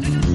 Hey,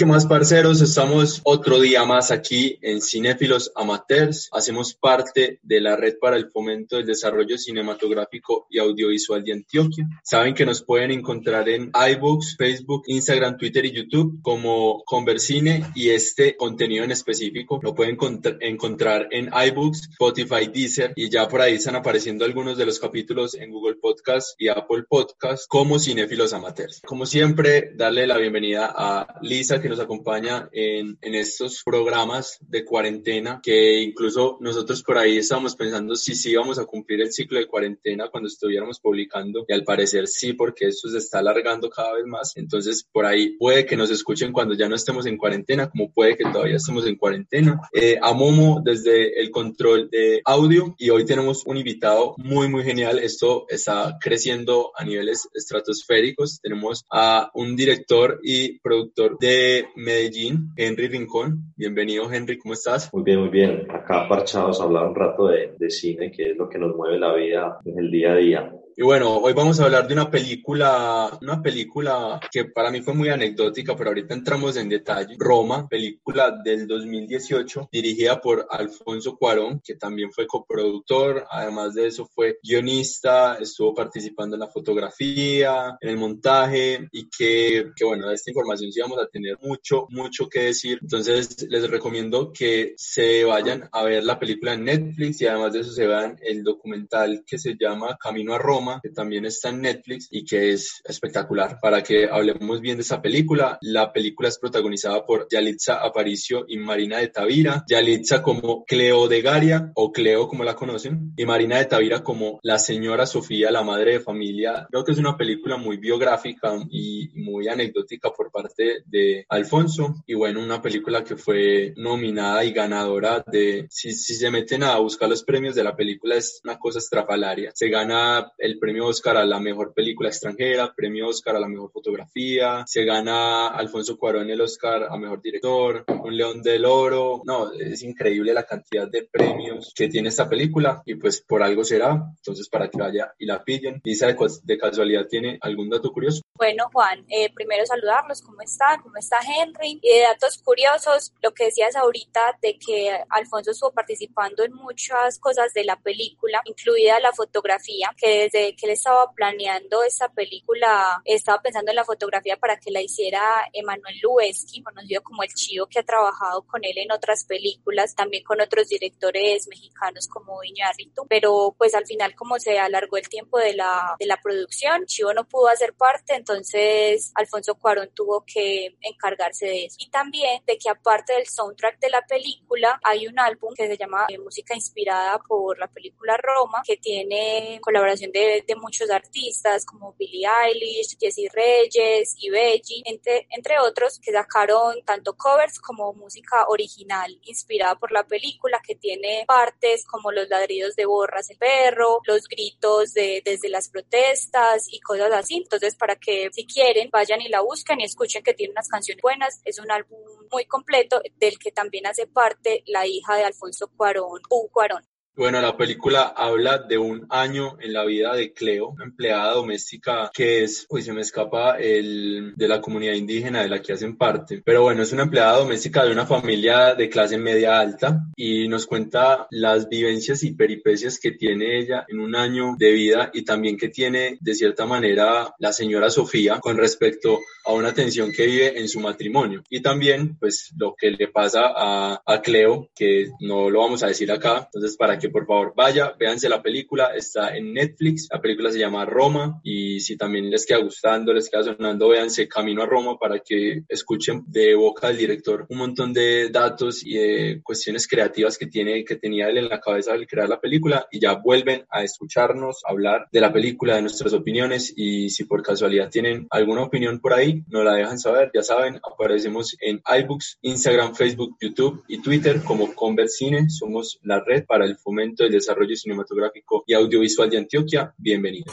¿qué más, parceros? Estamos otro día más aquí en Cinéfilos Amateurs. Hacemos parte de la Red para el Fomento del Desarrollo Cinematográfico y Audiovisual de Antioquia. Saben que nos pueden encontrar en iBooks, Facebook, Instagram, Twitter y YouTube como Conversine y este contenido en específico lo pueden encontrar en iBooks, Spotify, Deezer y ya por ahí están apareciendo algunos de los capítulos en Google Podcast y Apple Podcast como Cinéfilos Amateurs. Como siempre, darle la bienvenida a Lisa que nos acompaña en, en, estos programas de cuarentena, que incluso nosotros por ahí estábamos pensando si sí íbamos a cumplir el ciclo de cuarentena cuando estuviéramos publicando y al parecer sí, porque esto se está alargando cada vez más. Entonces por ahí puede que nos escuchen cuando ya no estemos en cuarentena, como puede que todavía estemos en cuarentena. Eh, a Momo desde el control de audio y hoy tenemos un invitado muy, muy genial. Esto está creciendo a niveles estratosféricos. Tenemos a un director y productor de Medellín, Henry Rincón. Bienvenido, Henry, ¿cómo estás? Muy bien, muy bien. Acá parchados hablar un rato de, de cine, que es lo que nos mueve la vida en el día a día. Y bueno, hoy vamos a hablar de una película, una película que para mí fue muy anecdótica, pero ahorita entramos en detalle. Roma, película del 2018, dirigida por Alfonso Cuarón, que también fue coproductor, además de eso fue guionista, estuvo participando en la fotografía, en el montaje y que, que bueno, de esta información sí vamos a tener mucho, mucho que decir. Entonces les recomiendo que se vayan a ver la película en Netflix y además de eso se vean el documental que se llama Camino a Roma que también está en Netflix y que es espectacular. Para que hablemos bien de esa película, la película es protagonizada por Yalitza Aparicio y Marina de Tavira. Yalitza como Cleo de Garia o Cleo como la conocen y Marina de Tavira como la señora Sofía, la madre de familia. Creo que es una película muy biográfica y muy anecdótica por parte de Alfonso y bueno, una película que fue nominada y ganadora de, si, si se meten a buscar los premios de la película es una cosa estrafalaria. Se gana el premio Oscar a la mejor película extranjera, premio Oscar a la mejor fotografía, se gana Alfonso Cuarón el Oscar a mejor director, un León del Oro, no, es increíble la cantidad de premios que tiene esta película y pues por algo será, entonces para que vaya y la pillen. Lisa, de, casualidad, ¿tiene algún dato curioso? Bueno, Juan, eh, primero saludarlos, ¿cómo está? ¿Cómo está Henry? Y de datos curiosos, lo que decías ahorita de que Alfonso estuvo participando en muchas cosas de la película, incluida la fotografía, que desde que él estaba planeando esta película, estaba pensando en la fotografía para que la hiciera Emanuel Lubezki, conocido como El Chivo, que ha trabajado con él en otras películas, también con otros directores mexicanos como Iñárritu, pero pues al final como se alargó el tiempo de la, de la producción, Chivo no pudo hacer parte, entonces Alfonso Cuarón tuvo que encargarse de eso. Y también de que aparte del soundtrack de la película, hay un álbum que se llama eh, Música inspirada por la película Roma, que tiene colaboración de de, muchos artistas como Billie Eilish, Jessie Reyes y Veggie, entre, entre otros, que sacaron tanto covers como música original inspirada por la película, que tiene partes como los ladridos de Borras el perro, los gritos de desde las protestas y cosas así. Entonces, para que si quieren, vayan y la busquen y escuchen que tiene unas canciones buenas. Es un álbum muy completo del que también hace parte la hija de Alfonso Cuarón, U Cuarón. Bueno, la película habla de un año en la vida de Cleo, una empleada doméstica que es, pues se me escapa el de la comunidad indígena de la que hacen parte. Pero bueno, es una empleada doméstica de una familia de clase media alta y nos cuenta las vivencias y peripecias que tiene ella en un año de vida y también que tiene de cierta manera la señora Sofía con respecto a una tensión que vive en su matrimonio. Y también, pues, lo que le pasa a, a Cleo, que no lo vamos a decir acá, entonces para que por favor vaya, véanse la película, está en Netflix, la película se llama Roma y si también les queda gustando, les queda sonando, véanse Camino a Roma para que escuchen de boca del director un montón de datos y de cuestiones creativas que tiene, que tenía él en la cabeza al crear la película y ya vuelven a escucharnos, hablar de la película, de nuestras opiniones y si por casualidad tienen alguna opinión por ahí, nos la dejan saber, ya saben, aparecemos en iBooks, Instagram, Facebook, YouTube y Twitter como Conversine, somos la red para el fomento del desarrollo cinematográfico y audiovisual de Antioquia. Bienvenidos.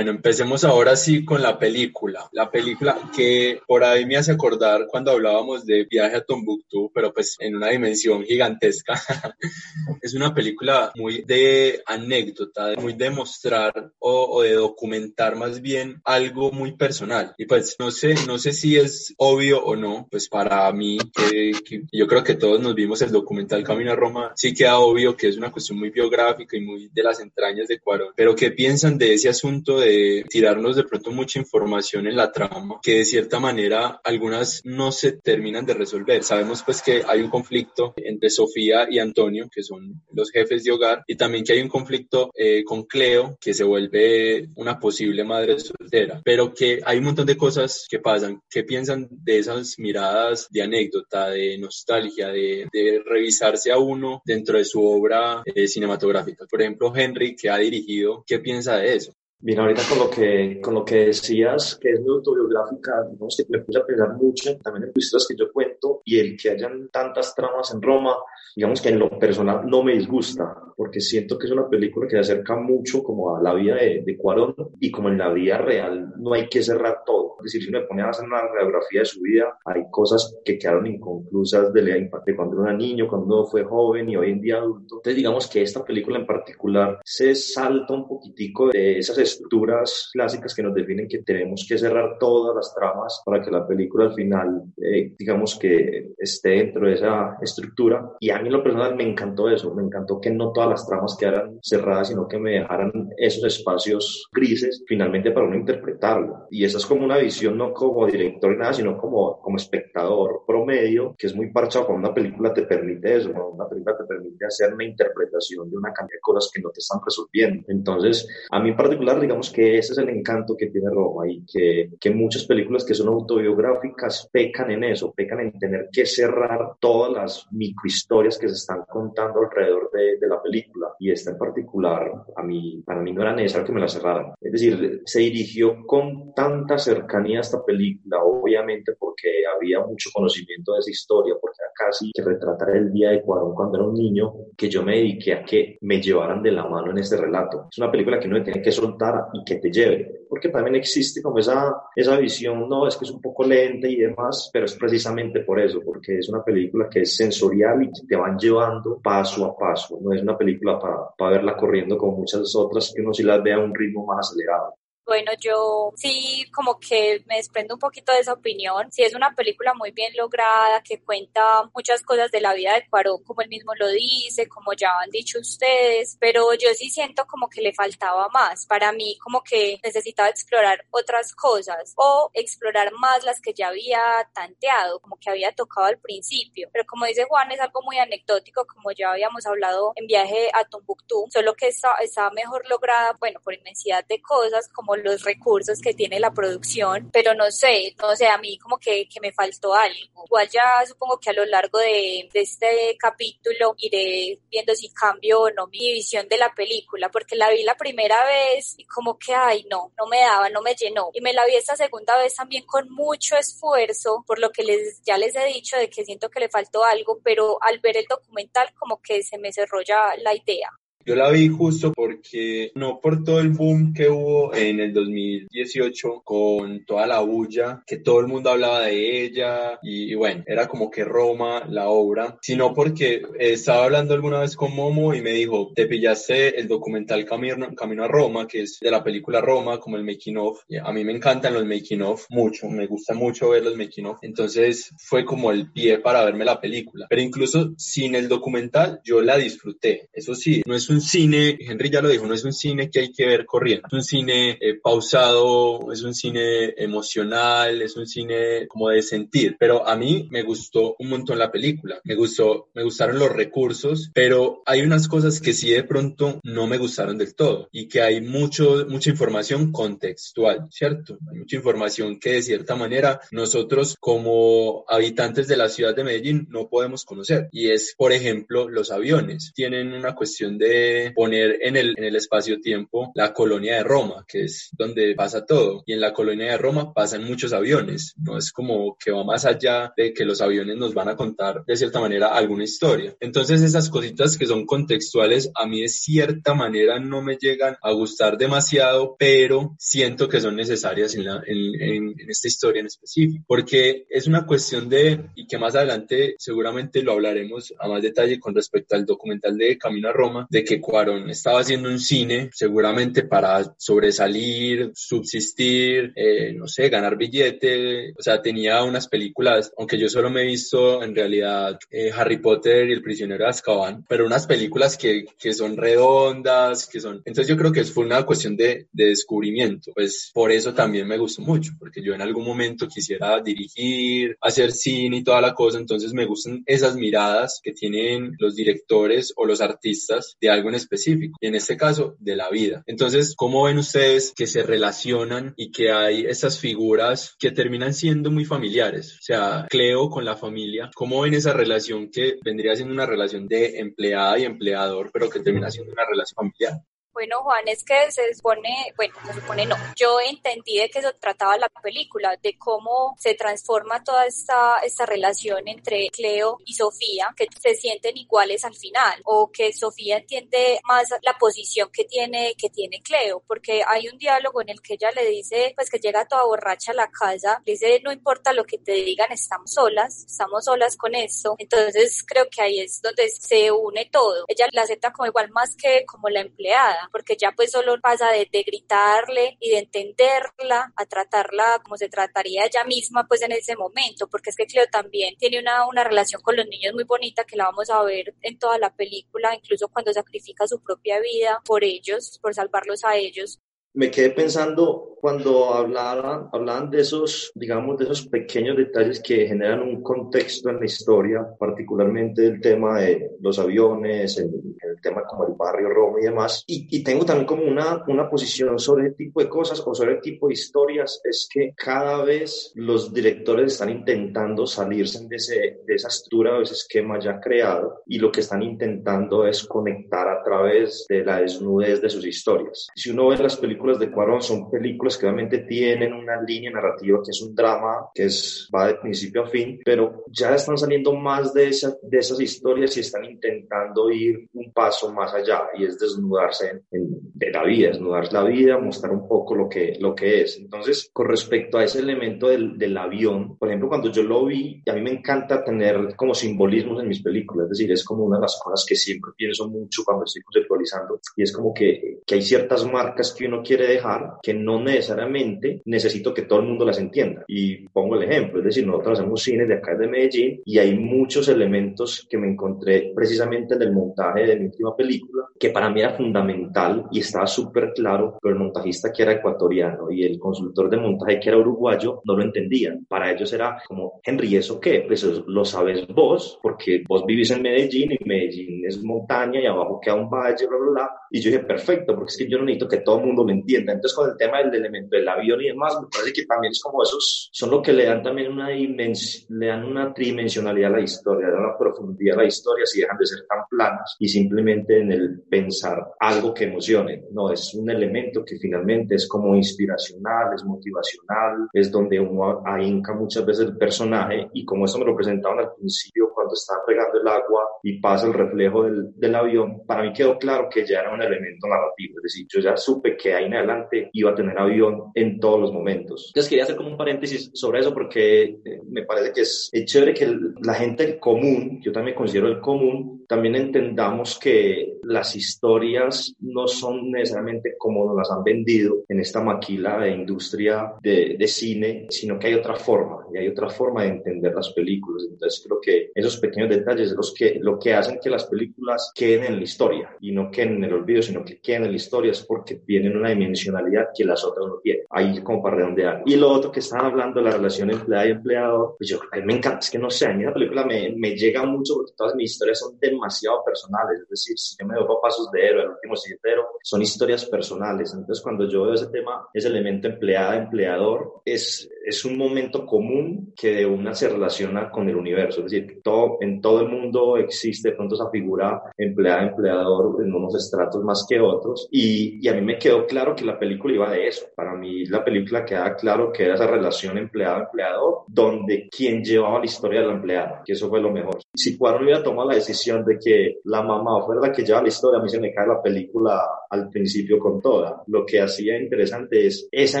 Empecemos ahora sí con la película. La película que por ahí me hace acordar cuando hablábamos de Viaje a Tombuctú, pero pues en una dimensión gigantesca. es una película muy de anécdota, muy de mostrar o, de documentar más bien algo muy personal. Y pues no sé, no sé si es obvio o no, pues para mí, que, yo creo que todos nos vimos el documental Camino a Roma, sí queda obvio que es una cuestión muy biográfica y muy de las entrañas de Cuarón. Pero ¿qué piensan de ese asunto de tirarnos de pronto mucha información en la trama que de cierta manera algunas no se terminan de resolver. Sabemos pues que hay un conflicto entre Sofía y Antonio, que son los jefes de hogar, y también que hay un conflicto eh, con Cleo, que se vuelve una posible madre soltera, pero que hay un montón de cosas que pasan. ¿Qué piensan de esas miradas de anécdota, de nostalgia, de, de revisarse a uno dentro de su obra eh, cinematográfica? Por ejemplo, Henry, que ha dirigido, ¿qué piensa de eso? Bien, ahorita con lo que, con lo que decías, que es muy autobiográfica, digamos que me puse a pensar mucho también en historias que yo cuento y el que hayan tantas tramas en Roma, digamos que en lo personal no me disgusta, porque siento que es una película que se acerca mucho como a la vida de, de Cuarón y como en la vida real no hay que cerrar todo. Es decir, si me pone a hacer una radiografía de su vida, hay cosas que quedaron inconclusas de, de cuando era niño, cuando fue joven y hoy en día adulto. Entonces digamos que esta película en particular se salta un poquitico de esas estructuras clásicas que nos definen que tenemos que cerrar todas las tramas para que la película al final, eh, digamos que esté dentro de esa estructura. Y a mí en lo personal me encantó eso, me encantó que no todas las tramas quedaran cerradas, sino que me dejaran esos espacios grises finalmente para uno interpretarlo. Y esa es como una visión no como director nada, sino como, como espectador promedio, que es muy parchado cuando una película te permite eso, cuando una película te permite hacer una interpretación de una cantidad de cosas que no te están resolviendo. Entonces, a mí en particular digamos que ese es el encanto que tiene Roma y que, que muchas películas que son autobiográficas pecan en eso, pecan en tener que cerrar todas las microhistorias que se están contando alrededor de, de la película. Y esta en particular, a mí, para mí no era necesario que me la cerraran. Es decir, se dirigió con tanta cercanía a esta película, obviamente porque había mucho conocimiento de esa historia, porque era casi que retratar el día de Cuarón cuando era un niño, que yo me dediqué a que me llevaran de la mano en este relato. Es una película que uno tiene que soltar y que te lleve, porque también existe como esa, esa visión, no, es que es un poco lenta y demás, pero es precisamente por eso, porque es una película que es sensorial y te van llevando paso a paso, no es una película para, para verla corriendo como muchas otras que uno sí las ve a un ritmo más acelerado. Bueno, yo sí como que me desprendo un poquito de esa opinión. Sí es una película muy bien lograda que cuenta muchas cosas de la vida de Cuarón, como él mismo lo dice, como ya han dicho ustedes, pero yo sí siento como que le faltaba más. Para mí como que necesitaba explorar otras cosas o explorar más las que ya había tanteado, como que había tocado al principio. Pero como dice Juan, es algo muy anecdótico, como ya habíamos hablado en viaje a Tombuctú, solo que está, está mejor lograda, bueno, por inmensidad de cosas como los recursos que tiene la producción, pero no sé, no sé, a mí como que, me faltó algo. Igual ya supongo que a lo largo de, de este capítulo iré viendo si cambio o no mi visión de la película, porque la vi la primera vez y como que, ay, no, no me daba, no me llenó. Y me la vi esta segunda vez también con mucho esfuerzo, por lo que les, ya les he dicho de que siento que le faltó algo, pero al ver el documental como que se me cerró ya la idea. Yo la vi justo porque, no por todo el boom que hubo en el 2018 con toda la bulla, que todo el mundo hablaba de ella y, bueno, era como que Roma, la obra, sino porque estaba hablando alguna vez con Momo y me dijo, te pillaste el documental Camino, Camino a Roma, que es de la película Roma, como el making of. A mí me encantan los making of mucho, me gusta mucho ver los making of. Entonces fue como el pie para verme la película. Pero incluso sin el documental, yo la disfruté. Eso sí, no es un cine, Henry ya lo dijo, no es un cine que hay que ver corriendo. Es un cine eh, pausado, es un cine emocional, es un cine como de sentir. Pero a mí me gustó un montón la película. Me gustó, me gustaron los recursos, pero hay unas cosas que sí de pronto no me gustaron del todo y que hay mucho, mucha información contextual, ¿cierto? Hay mucha información que de cierta manera nosotros como habitantes de la ciudad de Medellín no podemos conocer. Y es, por ejemplo, los aviones. Tienen una cuestión de poner en el, en el espacio-tiempo la colonia de Roma, que es donde pasa todo. Y en la colonia de Roma pasan muchos aviones. No es como que va más allá de que los aviones nos van a contar de cierta manera alguna historia. Entonces esas cositas que son contextuales a mí de cierta manera no me llegan a gustar demasiado, pero siento que son necesarias en, la, en, en, en esta historia en específico, porque es una cuestión de, y que más adelante seguramente lo hablaremos a más detalle con respecto al documental de Camino a Roma, de que Cuarón estaba haciendo un cine seguramente para sobresalir, subsistir, eh, no sé, ganar billete, o sea, tenía unas películas, aunque yo solo me he visto en realidad eh, Harry Potter y El prisionero de Azkaban, pero unas películas que, que son redondas, que son... Entonces yo creo que fue una cuestión de, de descubrimiento, pues por eso también me gustó mucho, porque yo en algún momento quisiera dirigir, hacer cine y toda la cosa, entonces me gustan esas miradas que tienen los directores o los artistas de algo en específico, y en este caso de la vida. Entonces, ¿cómo ven ustedes que se relacionan y que hay esas figuras que terminan siendo muy familiares? O sea, Cleo con la familia, ¿cómo ven esa relación que vendría siendo una relación de empleada y empleador, pero que termina siendo una relación familiar? Bueno, Juan, es que se supone, bueno, se supone no. Yo entendí de que eso trataba la película, de cómo se transforma toda esta, esta relación entre Cleo y Sofía, que se sienten iguales al final, o que Sofía entiende más la posición que tiene, que tiene Cleo, porque hay un diálogo en el que ella le dice, pues que llega toda borracha a la casa, le dice, no importa lo que te digan, estamos solas, estamos solas con esto. Entonces creo que ahí es donde se une todo. Ella la acepta como igual más que como la empleada porque ya pues solo pasa de, de, gritarle y de entenderla a tratarla como se trataría ella misma pues en ese momento, porque es que Cleo también tiene una, una relación con los niños muy bonita que la vamos a ver en toda la película, incluso cuando sacrifica su propia vida por ellos, por salvarlos a ellos. Me quedé pensando cuando hablaban, hablaban de esos, digamos, de esos pequeños detalles que generan un contexto en la historia, particularmente el tema de los aviones, el, el tema como el barrio Roma y demás. Y, y, tengo también como una, una posición sobre el tipo de cosas o sobre el tipo de historias, es que cada vez los directores están intentando salirse de, ese, de esa estructura o ese esquema ya creado y lo que están intentando es conectar a través de la desnudez de sus historias. Si uno ve las películas de Cuarón, son películas que obviamente tienen una línea narrativa que es un drama, que es, va de principio a fin, pero ya están saliendo más de, esa, de esas historias y están intentando ir un paso más allá y es desnudarse en, de la vida, desnudar la vida, mostrar un poco lo que, lo que es. Entonces, con respecto a ese elemento del, del avión, por ejemplo, cuando yo lo vi, a mí me encanta tener como simbolismos en mis películas, es decir, es como una de las cosas que siempre pienso mucho cuando estoy conceptualizando y es como que, que hay ciertas marcas que uno quiere dejar que no necesariamente necesito que todo el mundo las entienda. Y pongo el ejemplo, es decir, nosotros hacemos cine de acá de Medellín y hay muchos elementos que me encontré precisamente en el montaje de mi última película, que para mí era fundamental y estaba súper claro, pero el montajista que era ecuatoriano y el consultor de montaje que era uruguayo no lo entendían. Para ellos era como, Henry, ¿eso qué? Pues lo sabes vos, porque vos vivís en Medellín y Medellín es montaña y abajo queda un valle, bla, bla, bla. Y yo dije, perfecto, porque es que yo no necesito que todo el mundo me entienda. Entonces, con el tema del elemento del avión y demás, me parece que también es como esos, son lo que le dan también una le dan una tridimensionalidad a la historia, le dan una profundidad a la historia si dejan de ser tan planas y simplemente en el pensar algo que emocione. No, es un elemento que finalmente es como inspiracional, es motivacional, es donde uno ahínca muchas veces el personaje y como eso me lo presentaban al principio cuando estaba pegando el agua y pasa el reflejo del, del avión, para mí quedó claro que ya era un elemento narrativo, es decir, yo ya supe que ahí en adelante iba a tener avión en todos los momentos. Entonces quería hacer como un paréntesis sobre eso porque eh, me parece que es, es chévere que la gente común, yo también considero el común, también entendamos que las historias no son necesariamente como nos las han vendido en esta maquila de industria de, de cine, sino que hay otra forma, y hay otra forma de entender las películas. Entonces creo que esos pequeños detalles los que, lo que hacen que las películas queden en la historia y no queden en el olvido, sino que queden en la historia es porque tienen una dimensionalidad que las otras no tienen. Ahí como para redondear. Y lo otro que estaban hablando la relación empleada y empleado, pues yo, a mí me encanta, es que no sé, a mí la película me, me llega mucho porque todas mis historias son demasiado personales, es decir, si yo me doy pasos de héroe, el último héroe, son historias personales. Entonces cuando yo veo ese tema, ese elemento empleada-empleador, es, es un momento común que de una se relaciona con el universo, es decir, todo, en todo el mundo existe pronto esa figura empleada-empleador en unos estratos más que otros y, y a mí me quedó claro que la película iba de eso. Para mí la película queda claro que era esa relación empleado-empleador donde quien llevaba la historia de la empleada, que eso fue lo mejor. Si Cuarón hubiera tomado la decisión de que la mamá fuera la que lleva la historia, a mí se me cae la película al principio con toda. Lo que hacía interesante es esa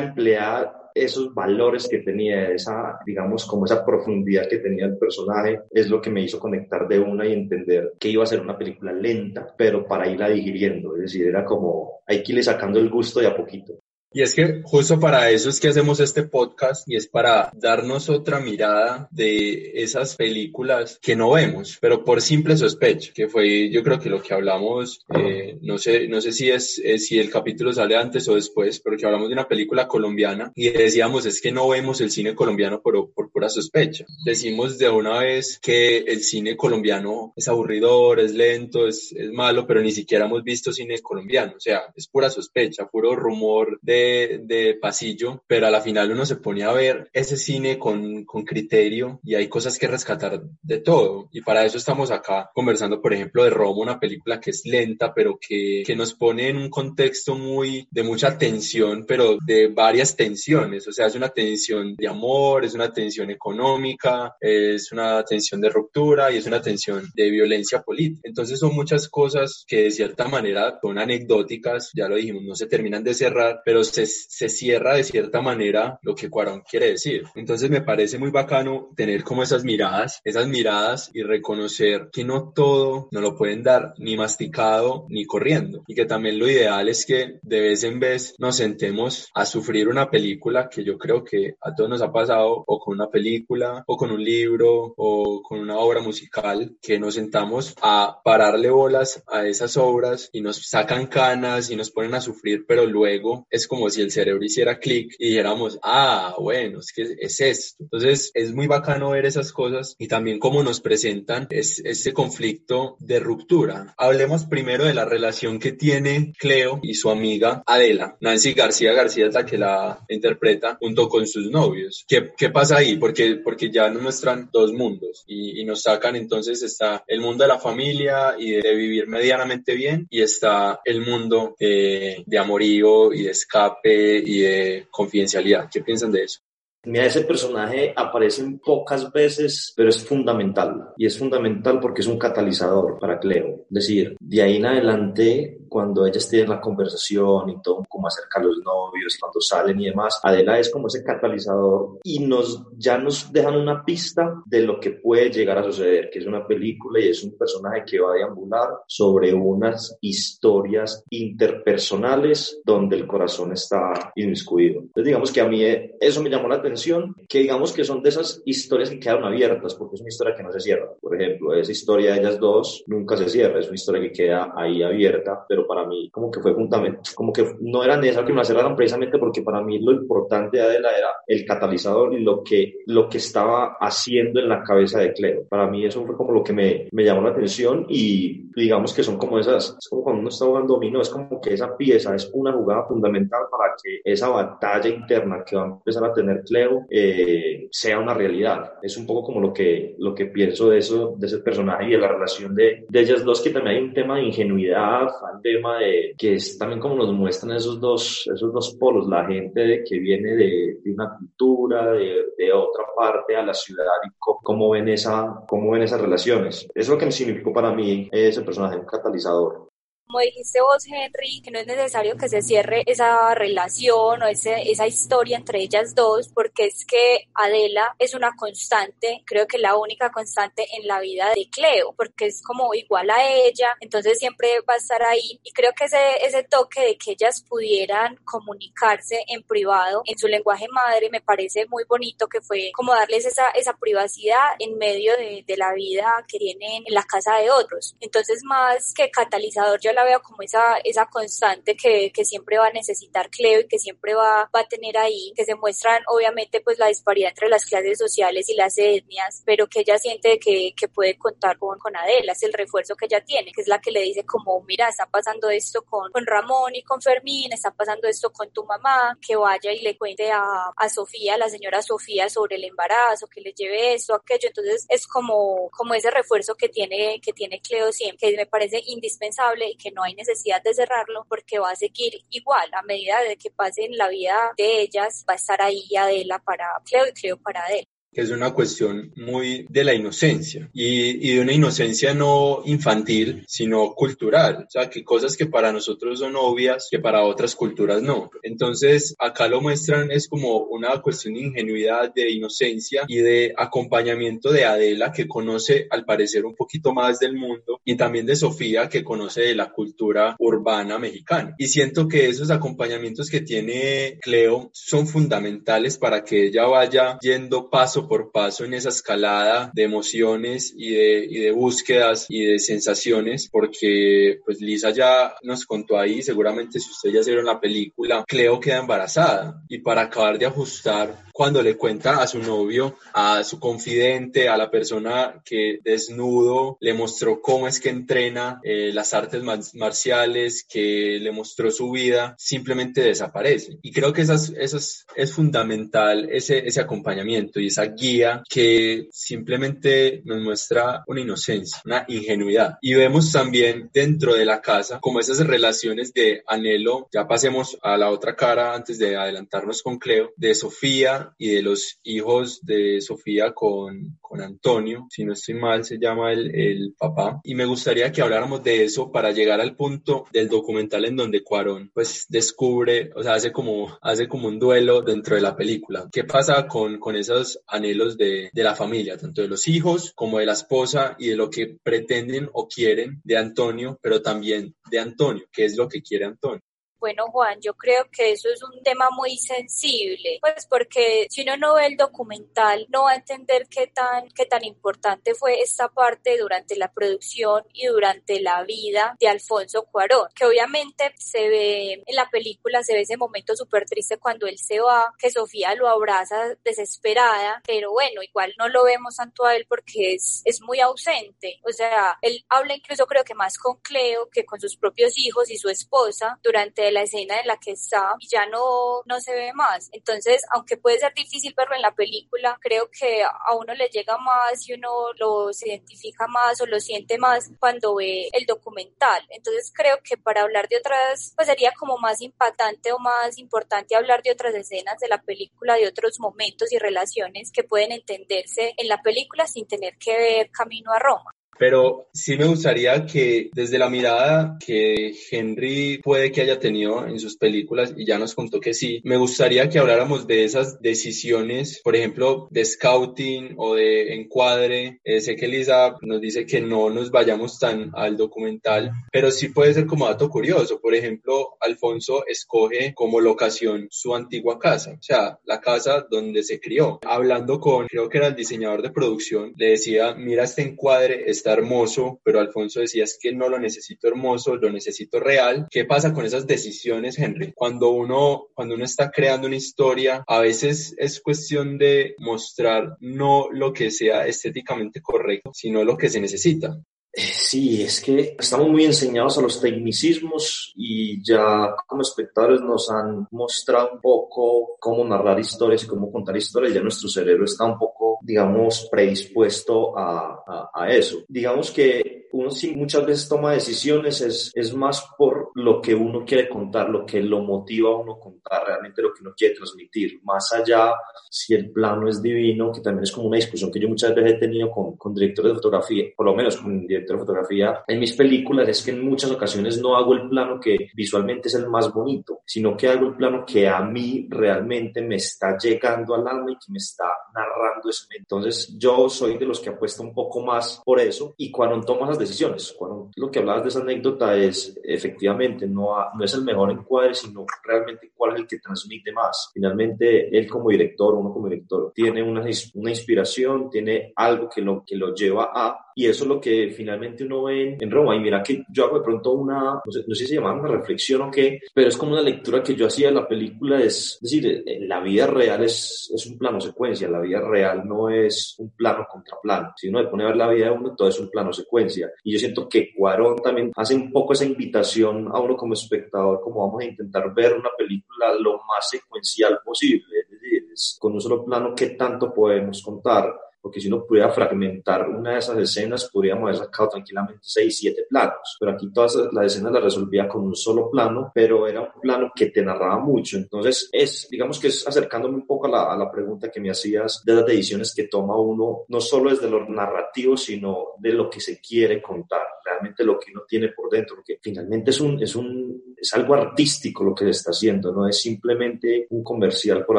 empleada esos valores que tenía, esa, digamos, como esa profundidad que tenía el personaje, es lo que me hizo conectar de una y entender que iba a ser una película lenta, pero para irla digiriendo. Es decir, era como, hay que irle sacando el gusto de a poquito. Y es que justo para eso es que hacemos este podcast y es para darnos otra mirada de esas películas que no vemos, pero por simple sospecha, que fue yo creo que lo que hablamos, eh, no sé, no sé si es, si el capítulo sale antes o después, pero que hablamos de una película colombiana y decíamos es que no vemos el cine colombiano por, por pura sospecha. Decimos de una vez que el cine colombiano es aburridor, es lento, es, es malo, pero ni siquiera hemos visto cine colombiano, o sea, es pura sospecha, puro rumor de de, pasillo, pero a la final uno se pone a ver ese cine con, con criterio y hay cosas que rescatar de todo. Y para eso estamos acá conversando, por ejemplo, de Roma, una película que es lenta, pero que, que nos pone en un contexto muy de mucha tensión, pero de varias tensiones. O sea, es una tensión de amor, es una tensión económica, es una tensión de ruptura y es una tensión de violencia política. Entonces son muchas cosas que de cierta manera son anecdóticas, ya lo dijimos, no se terminan de cerrar, pero se, cierra de cierta manera lo que Cuarón quiere decir. Entonces me parece muy bacano tener como esas miradas, esas miradas y reconocer que no todo nos lo pueden dar ni masticado ni corriendo y que también lo ideal es que de vez en vez nos sentemos a sufrir una película que yo creo que a todos nos ha pasado o con una película o con un libro o con una obra musical que nos sentamos a pararle bolas a esas obras y nos sacan canas y nos ponen a sufrir pero luego es como si el cerebro hiciera clic y dijéramos, ah, bueno, es que es esto. Entonces es muy bacano ver esas cosas y también cómo nos presentan es, este conflicto de ruptura. Hablemos primero de la relación que tiene Cleo y su amiga Adela. Nancy García García es la que la interpreta junto con sus novios. ¿Qué, qué pasa ahí? Porque, porque ya nos muestran dos mundos y, y nos sacan entonces está el mundo de la familia y de, vivir medianamente bien y está el mundo de, de amorío y de escape y de confidencialidad. ¿Qué piensan de eso? Mira, ese personaje aparece pocas veces, pero es fundamental. Y es fundamental porque es un catalizador para Cleo. Es decir, de ahí en adelante cuando ellas tienen la conversación y todo, como acerca a los novios, cuando salen y demás, Adela es como ese catalizador y nos, ya nos dejan una pista de lo que puede llegar a suceder, que es una película y es un personaje que va a deambular sobre unas historias interpersonales donde el corazón está inmiscuido. Entonces digamos que a mí eso me llamó la atención que digamos que son de esas historias que quedaron abiertas, porque es una historia que no se cierra. Por ejemplo, esa historia de ellas dos nunca se cierra, es una historia que queda ahí abierta, pero para mí como que fue juntamente, como que no era necesario que me la cerraran precisamente porque para mí lo importante de Adela era el catalizador y lo que, lo que estaba haciendo en la cabeza de Cleo. Para mí eso fue como lo que me, me llamó la atención y digamos que son como esas, es como cuando uno está jugando dominó, es como que esa pieza es una jugada fundamental para que esa batalla interna que va a empezar a tener Cleo eh, sea una realidad. Es un poco como lo que, lo que pienso de eso, de ese personaje y de la relación de, de ellas dos, que también hay un tema de ingenuidad, un tema de que es también como nos muestran esos dos, esos dos polos, la gente que viene de, de una cultura, de, de, otra parte a la ciudad y cómo, ven esa, cómo ven esas relaciones. Eso que significó para mí ese personaje, un catalizador como dijiste vos, Henry, que no es necesario que se cierre esa relación o ese, esa historia entre ellas dos, porque es que Adela es una constante, creo que la única constante en la vida de Cleo, porque es como igual a ella, entonces siempre va a estar ahí. Y creo que ese, ese toque de que ellas pudieran comunicarse en privado, en su lenguaje madre, me parece muy bonito, que fue como darles esa, esa privacidad en medio de, de la vida que tienen en la casa de otros. Entonces, más que catalizador, yo la veo como esa, esa constante que, que siempre va a necesitar Cleo y que siempre va, va a tener ahí, que se muestran obviamente pues la disparidad entre las clases sociales y las etnias, pero que ella siente que, que puede contar con, con Adela, es el refuerzo que ella tiene, que es la que le dice como, mira, está pasando esto con, con Ramón y con Fermín, está pasando esto con tu mamá, que vaya y le cuente a, a Sofía, a la señora Sofía, sobre el embarazo, que le lleve esto, aquello, entonces es como, como ese refuerzo que tiene, que tiene Cleo siempre, que me parece indispensable y que no hay necesidad de cerrarlo porque va a seguir igual. A medida de que pasen la vida de ellas, va a estar ahí Adela para Cleo y Cleo para Adela es una cuestión muy de la inocencia y, y, de una inocencia no infantil, sino cultural. O sea, que cosas que para nosotros son obvias, que para otras culturas no. Entonces, acá lo muestran es como una cuestión de ingenuidad, de inocencia y de acompañamiento de Adela, que conoce al parecer un poquito más del mundo, y también de Sofía, que conoce de la cultura urbana mexicana. Y siento que esos acompañamientos que tiene Cleo son fundamentales para que ella vaya yendo paso por paso en esa escalada de emociones y de, y de búsquedas y de sensaciones, porque pues Lisa ya nos contó ahí, seguramente si ustedes ya vieron la película, Cleo queda embarazada. Y para acabar de ajustar cuando le cuenta a su novio, a su confidente, a la persona que desnudo le mostró cómo es que entrena eh, las artes marciales, que le mostró su vida, simplemente desaparece. Y creo que esas, esas, es fundamental ese, ese acompañamiento y esa guía que simplemente nos muestra una inocencia, una ingenuidad. Y vemos también dentro de la casa como esas relaciones de anhelo, ya pasemos a la otra cara antes de adelantarnos con Cleo, de Sofía y de los hijos de Sofía con, con Antonio, si no estoy mal, se llama el, el, papá. Y me gustaría que habláramos de eso para llegar al punto del documental en donde Cuarón pues descubre, o sea, hace como, hace como un duelo dentro de la película. ¿Qué pasa con, con esos anhelos de, de la familia, tanto de los hijos como de la esposa y de lo que pretenden o quieren de Antonio, pero también de Antonio, qué es lo que quiere Antonio? Bueno, Juan, yo creo que eso es un tema muy sensible, pues porque si uno no ve el documental, no va a entender qué tan, qué tan importante fue esta parte durante la producción y durante la vida de Alfonso Cuarón, que obviamente se ve en la película, se ve ese momento súper triste cuando él se va, que Sofía lo abraza desesperada, pero bueno, igual no lo vemos tanto a él porque es, es muy ausente, o sea, él habla incluso creo que más con Cleo que con sus propios hijos y su esposa durante la escena en la que está y ya no, no se ve más. Entonces, aunque puede ser difícil verlo en la película, creo que a uno le llega más y uno lo identifica más o lo siente más cuando ve el documental. Entonces, creo que para hablar de otras, pues sería como más impactante o más importante hablar de otras escenas de la película, de otros momentos y relaciones que pueden entenderse en la película sin tener que ver Camino a Roma. Pero sí me gustaría que desde la mirada que Henry puede que haya tenido en sus películas, y ya nos contó que sí, me gustaría que habláramos de esas decisiones, por ejemplo, de scouting o de encuadre. Eh, sé que Lisa nos dice que no nos vayamos tan al documental, pero sí puede ser como dato curioso. Por ejemplo, Alfonso escoge como locación su antigua casa, o sea, la casa donde se crió. Hablando con, creo que era el diseñador de producción, le decía, mira este encuadre, está hermoso, pero Alfonso decía, es que no lo necesito hermoso, lo necesito real. ¿Qué pasa con esas decisiones, Henry? Cuando uno, cuando uno está creando una historia, a veces es cuestión de mostrar no lo que sea estéticamente correcto, sino lo que se necesita. Sí, es que estamos muy enseñados a los tecnicismos y ya como espectadores nos han mostrado un poco cómo narrar historias y cómo contar historias. Ya nuestro cerebro está un poco, digamos, predispuesto a, a, a eso. Digamos que uno sí muchas veces toma decisiones es, es más por lo que uno quiere contar, lo que lo motiva a uno contar, realmente lo que uno quiere transmitir, más allá si el plano es divino, que también es como una discusión que yo muchas veces he tenido con, con directores de fotografía, por lo menos con un director de fotografía en mis películas, es que en muchas ocasiones no hago el plano que visualmente es el más bonito, sino que hago el plano que a mí realmente me está llegando al alma y que me está narrando eso. Entonces yo soy de los que apuesta un poco más por eso y cuando tomas decisiones. Cuando lo que hablabas de esa anécdota es efectivamente no, no es el mejor encuadre, sino realmente cuál es el que transmite más. Finalmente, él como director, uno como director, tiene una, una inspiración, tiene algo que lo, que lo lleva a y eso es lo que finalmente uno ve en Roma. Y mira que yo hago de pronto una, no sé, no sé si una reflexión o qué, pero es como una lectura que yo hacía de la película. Es, decir, la vida real es, es un plano secuencia, la vida real no es un plano contra plano. Si uno le pone a ver la vida de uno, todo es un plano secuencia. Y yo siento que Cuarón también hace un poco esa invitación a uno como espectador, como vamos a intentar ver una película lo más secuencial posible. Es decir, es con un solo plano, ¿qué tanto podemos contar? Porque si uno pudiera fragmentar una de esas escenas, podríamos haber sacado tranquilamente seis, siete planos, pero aquí todas las escenas las resolvía con un solo plano, pero era un plano que te narraba mucho, entonces es, digamos que es acercándome un poco a la, a la pregunta que me hacías de las decisiones que toma uno, no solo desde lo narrativo, sino de lo que se quiere contar, realmente lo que uno tiene por dentro, porque finalmente es un, es un, es algo artístico lo que está haciendo, no es simplemente un comercial por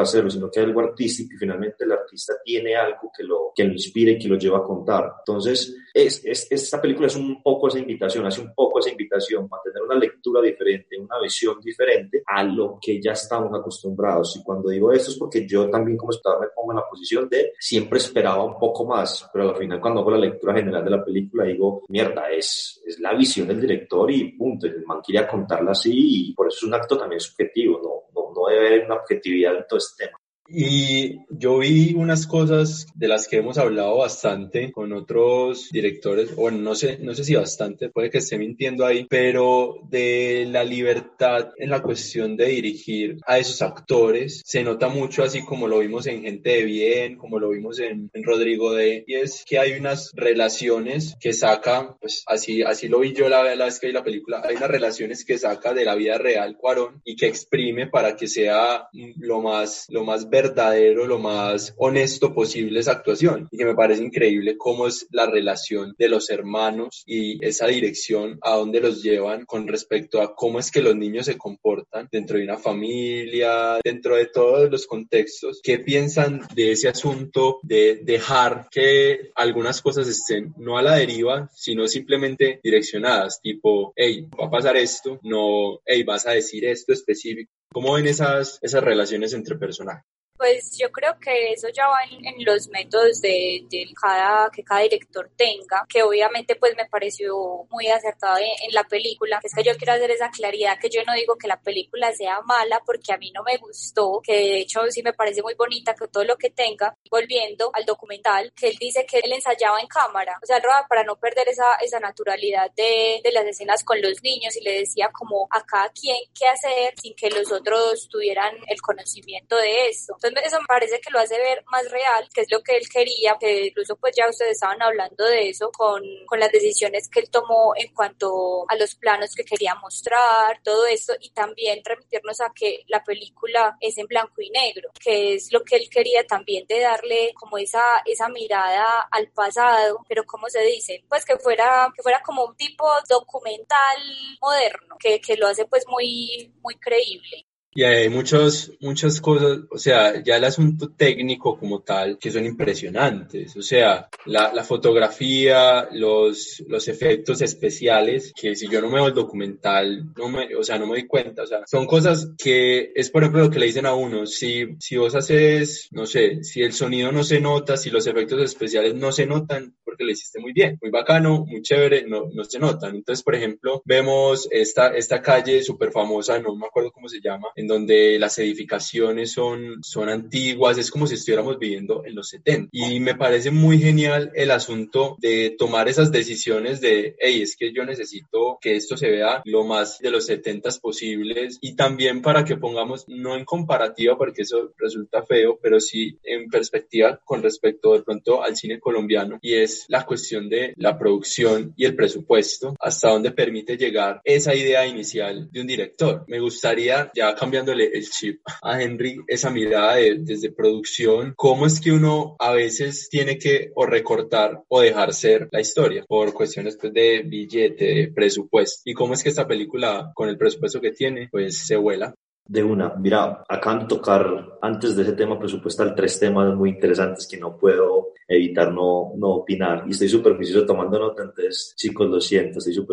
hacerlo, sino que es algo artístico y finalmente el artista tiene algo que lo, que lo inspire y que lo lleva a contar. Entonces, es, es, esta película es un poco esa invitación, hace un poco esa invitación a tener una lectura diferente, una visión diferente a lo que ya estamos acostumbrados. Y cuando digo esto es porque yo también como espectador me pongo en la posición de siempre esperaba un poco más, pero al final cuando hago la lectura general de la película digo, mierda, es, es la visión del director y punto, el man quería contarla así y por eso es un acto también subjetivo, no, no, no debe haber una objetividad en todo este tema. Y yo vi unas cosas de las que hemos hablado bastante con otros directores, bueno, no sé, no sé si bastante, puede que esté mintiendo ahí, pero de la libertad en la cuestión de dirigir a esos actores, se nota mucho así como lo vimos en Gente de Bien, como lo vimos en, en Rodrigo de, y es que hay unas relaciones que saca, pues así, así lo vi yo la, la vez que vi la película, hay unas relaciones que saca de la vida real Cuarón y que exprime para que sea lo más, lo más verdadero, lo más honesto posible esa actuación. Y que me parece increíble cómo es la relación de los hermanos y esa dirección a dónde los llevan con respecto a cómo es que los niños se comportan dentro de una familia, dentro de todos los contextos. ¿Qué piensan de ese asunto de dejar que algunas cosas estén no a la deriva, sino simplemente direccionadas, tipo, hey, va a pasar esto, no, hey, vas a decir esto específico? ¿Cómo ven esas, esas relaciones entre personajes? Pues yo creo que eso ya va en, los métodos de, cada, que cada director tenga, que obviamente pues me pareció muy acertado en, la película. Es que yo quiero hacer esa claridad que yo no digo que la película sea mala porque a mí no me gustó, que de hecho sí me parece muy bonita que todo lo que tenga. Volviendo al documental, que él dice que él ensayaba en cámara, o sea, para no perder esa, esa naturalidad de, de las escenas con los niños y le decía como a cada quien qué hacer sin que los otros tuvieran el conocimiento de esto Entonces eso me parece que lo hace ver más real, que es lo que él quería, que incluso pues ya ustedes estaban hablando de eso con, con las decisiones que él tomó en cuanto a los planos que quería mostrar, todo esto, y también remitirnos a que la película es en blanco y negro, que es lo que él quería también de darle como esa, esa mirada al pasado, pero como se dice, pues que fuera, que fuera como un tipo documental moderno, que, que lo hace pues muy, muy creíble. Y hay muchos, muchas cosas, o sea, ya el asunto técnico como tal, que son impresionantes. O sea, la, la fotografía, los, los efectos especiales, que si yo no me veo el documental, no me, o sea, no me doy cuenta. O sea, son cosas que es, por ejemplo, lo que le dicen a uno. Si, si vos haces, no sé, si el sonido no se nota, si los efectos especiales no se notan, porque lo hiciste muy bien, muy bacano, muy chévere, no, no se notan. Entonces, por ejemplo, vemos esta, esta calle súper famosa, no me acuerdo cómo se llama, en donde las edificaciones son, son antiguas, es como si estuviéramos viviendo en los 70. Y me parece muy genial el asunto de tomar esas decisiones de, hey, es que yo necesito que esto se vea lo más de los 70 posibles y también para que pongamos, no en comparativa porque eso resulta feo, pero sí en perspectiva con respecto de pronto al cine colombiano y es la cuestión de la producción y el presupuesto, hasta dónde permite llegar esa idea inicial de un director. Me gustaría ya cambiar cambiándole el chip a Henry, esa mirada de, desde producción, cómo es que uno a veces tiene que o recortar o dejar ser la historia por cuestiones pues, de billete, de presupuesto. Y cómo es que esta película, con el presupuesto que tiene, pues se vuela. De una, mira, acaban de tocar antes de ese tema presupuestal tres temas muy interesantes que no puedo evitar no, no opinar. Y estoy súper vicioso tomando nota, entonces chicos, lo siento, estoy súper.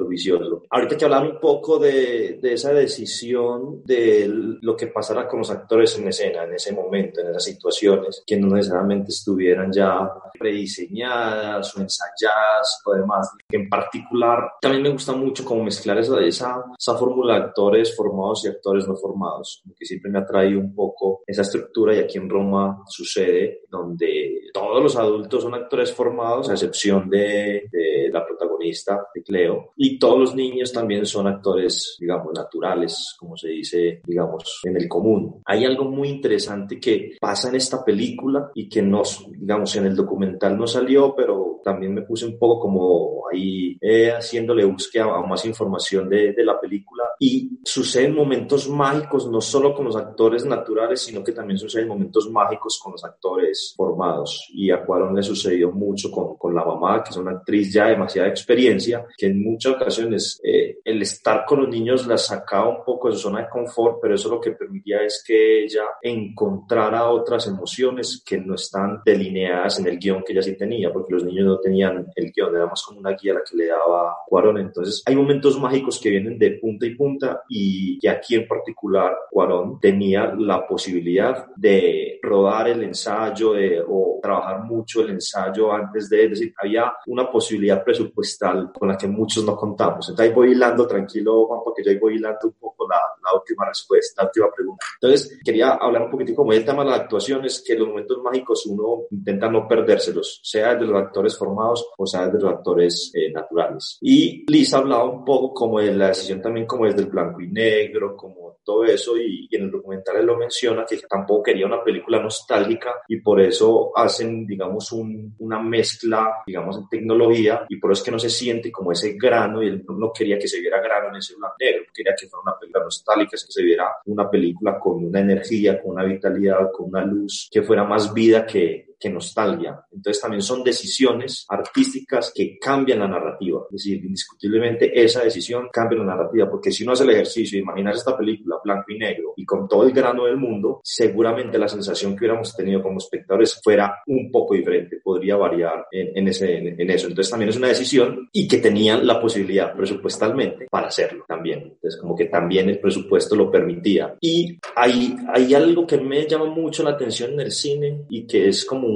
Ahorita que hablar un poco de, de, esa decisión de lo que pasará con los actores en escena, en ese momento, en esas situaciones, que no necesariamente estuvieran ya prediseñadas o ensayadas o demás. En particular, también me gusta mucho como mezclar esa, esa, esa fórmula de actores formados y actores no formados, que siempre me ha traído un poco esa estructura y aquí en Roma sucede, donde todos los adultos son actores formados, a excepción de, de, la protagonista, de Cleo, y todos los niños también son actores, digamos, naturales, como se dice, digamos, en el común. Hay algo muy interesante que pasa en esta película y que nos, digamos, en el documental no salió, pero también me puse un poco como ahí eh, haciéndole búsqueda a más información de, de la película. Y suceden momentos mágicos no solo con los actores naturales, sino que también suceden momentos mágicos con los actores formados. Y a Cuarón le sucedió mucho con, con, la mamá, que es una actriz ya de demasiada experiencia, que en muchas ocasiones eh, el estar con los niños la sacaba un poco de su zona de confort, pero eso lo que permitía es que ella encontrara otras emociones que no están delineadas en el guion que ella sí tenía, porque los niños no tenían el guion, era más como una guía la que le daba Cuarón. Entonces hay momentos mágicos que vienen de punta y punta y, y aquí en particular Cuarón tenía la posibilidad de rodar el ensayo de, o trabajar mucho el ensayo antes de, es decir, había una posibilidad presupuestal con la que muchos no contamos. Entonces ahí voy hilando, tranquilo Juan, porque yo ahí voy hilando un poco la, la última respuesta, la última pregunta. Entonces quería hablar un poquitico como el tema de las actuaciones, que los momentos mágicos uno intenta no perdérselos, sea de los actores formados o sea de los actores eh, naturales. Y Lisa hablaba un poco como de la decisión también como desde el blanco y negro, como todo eso, y, y en el documental él lo menciona, que tampoco quería una película nostálgica y por eso hacen, digamos, un una mezcla, digamos, en tecnología y por eso es que no se siente como ese grano y él no quería que se viera grano en ese blanco negro, quería que fuera una película nostálgica, que se viera una película con una energía, con una vitalidad, con una luz, que fuera más vida que, que nostalgia. Entonces también son decisiones artísticas que cambian la narrativa. Es decir, indiscutiblemente esa decisión cambia la narrativa, porque si uno hace el ejercicio de imaginar esta película blanco y negro y con todo el grano del mundo, seguramente la sensación que hubiéramos tenido como espectadores fuera un poco diferente, podría variar en, en ese, en, eso. Entonces también es una decisión y que tenían la posibilidad presupuestalmente para hacerlo también. Entonces como que también el presupuesto lo permitía. Y hay, hay algo que me llama mucho la atención en el cine y que es como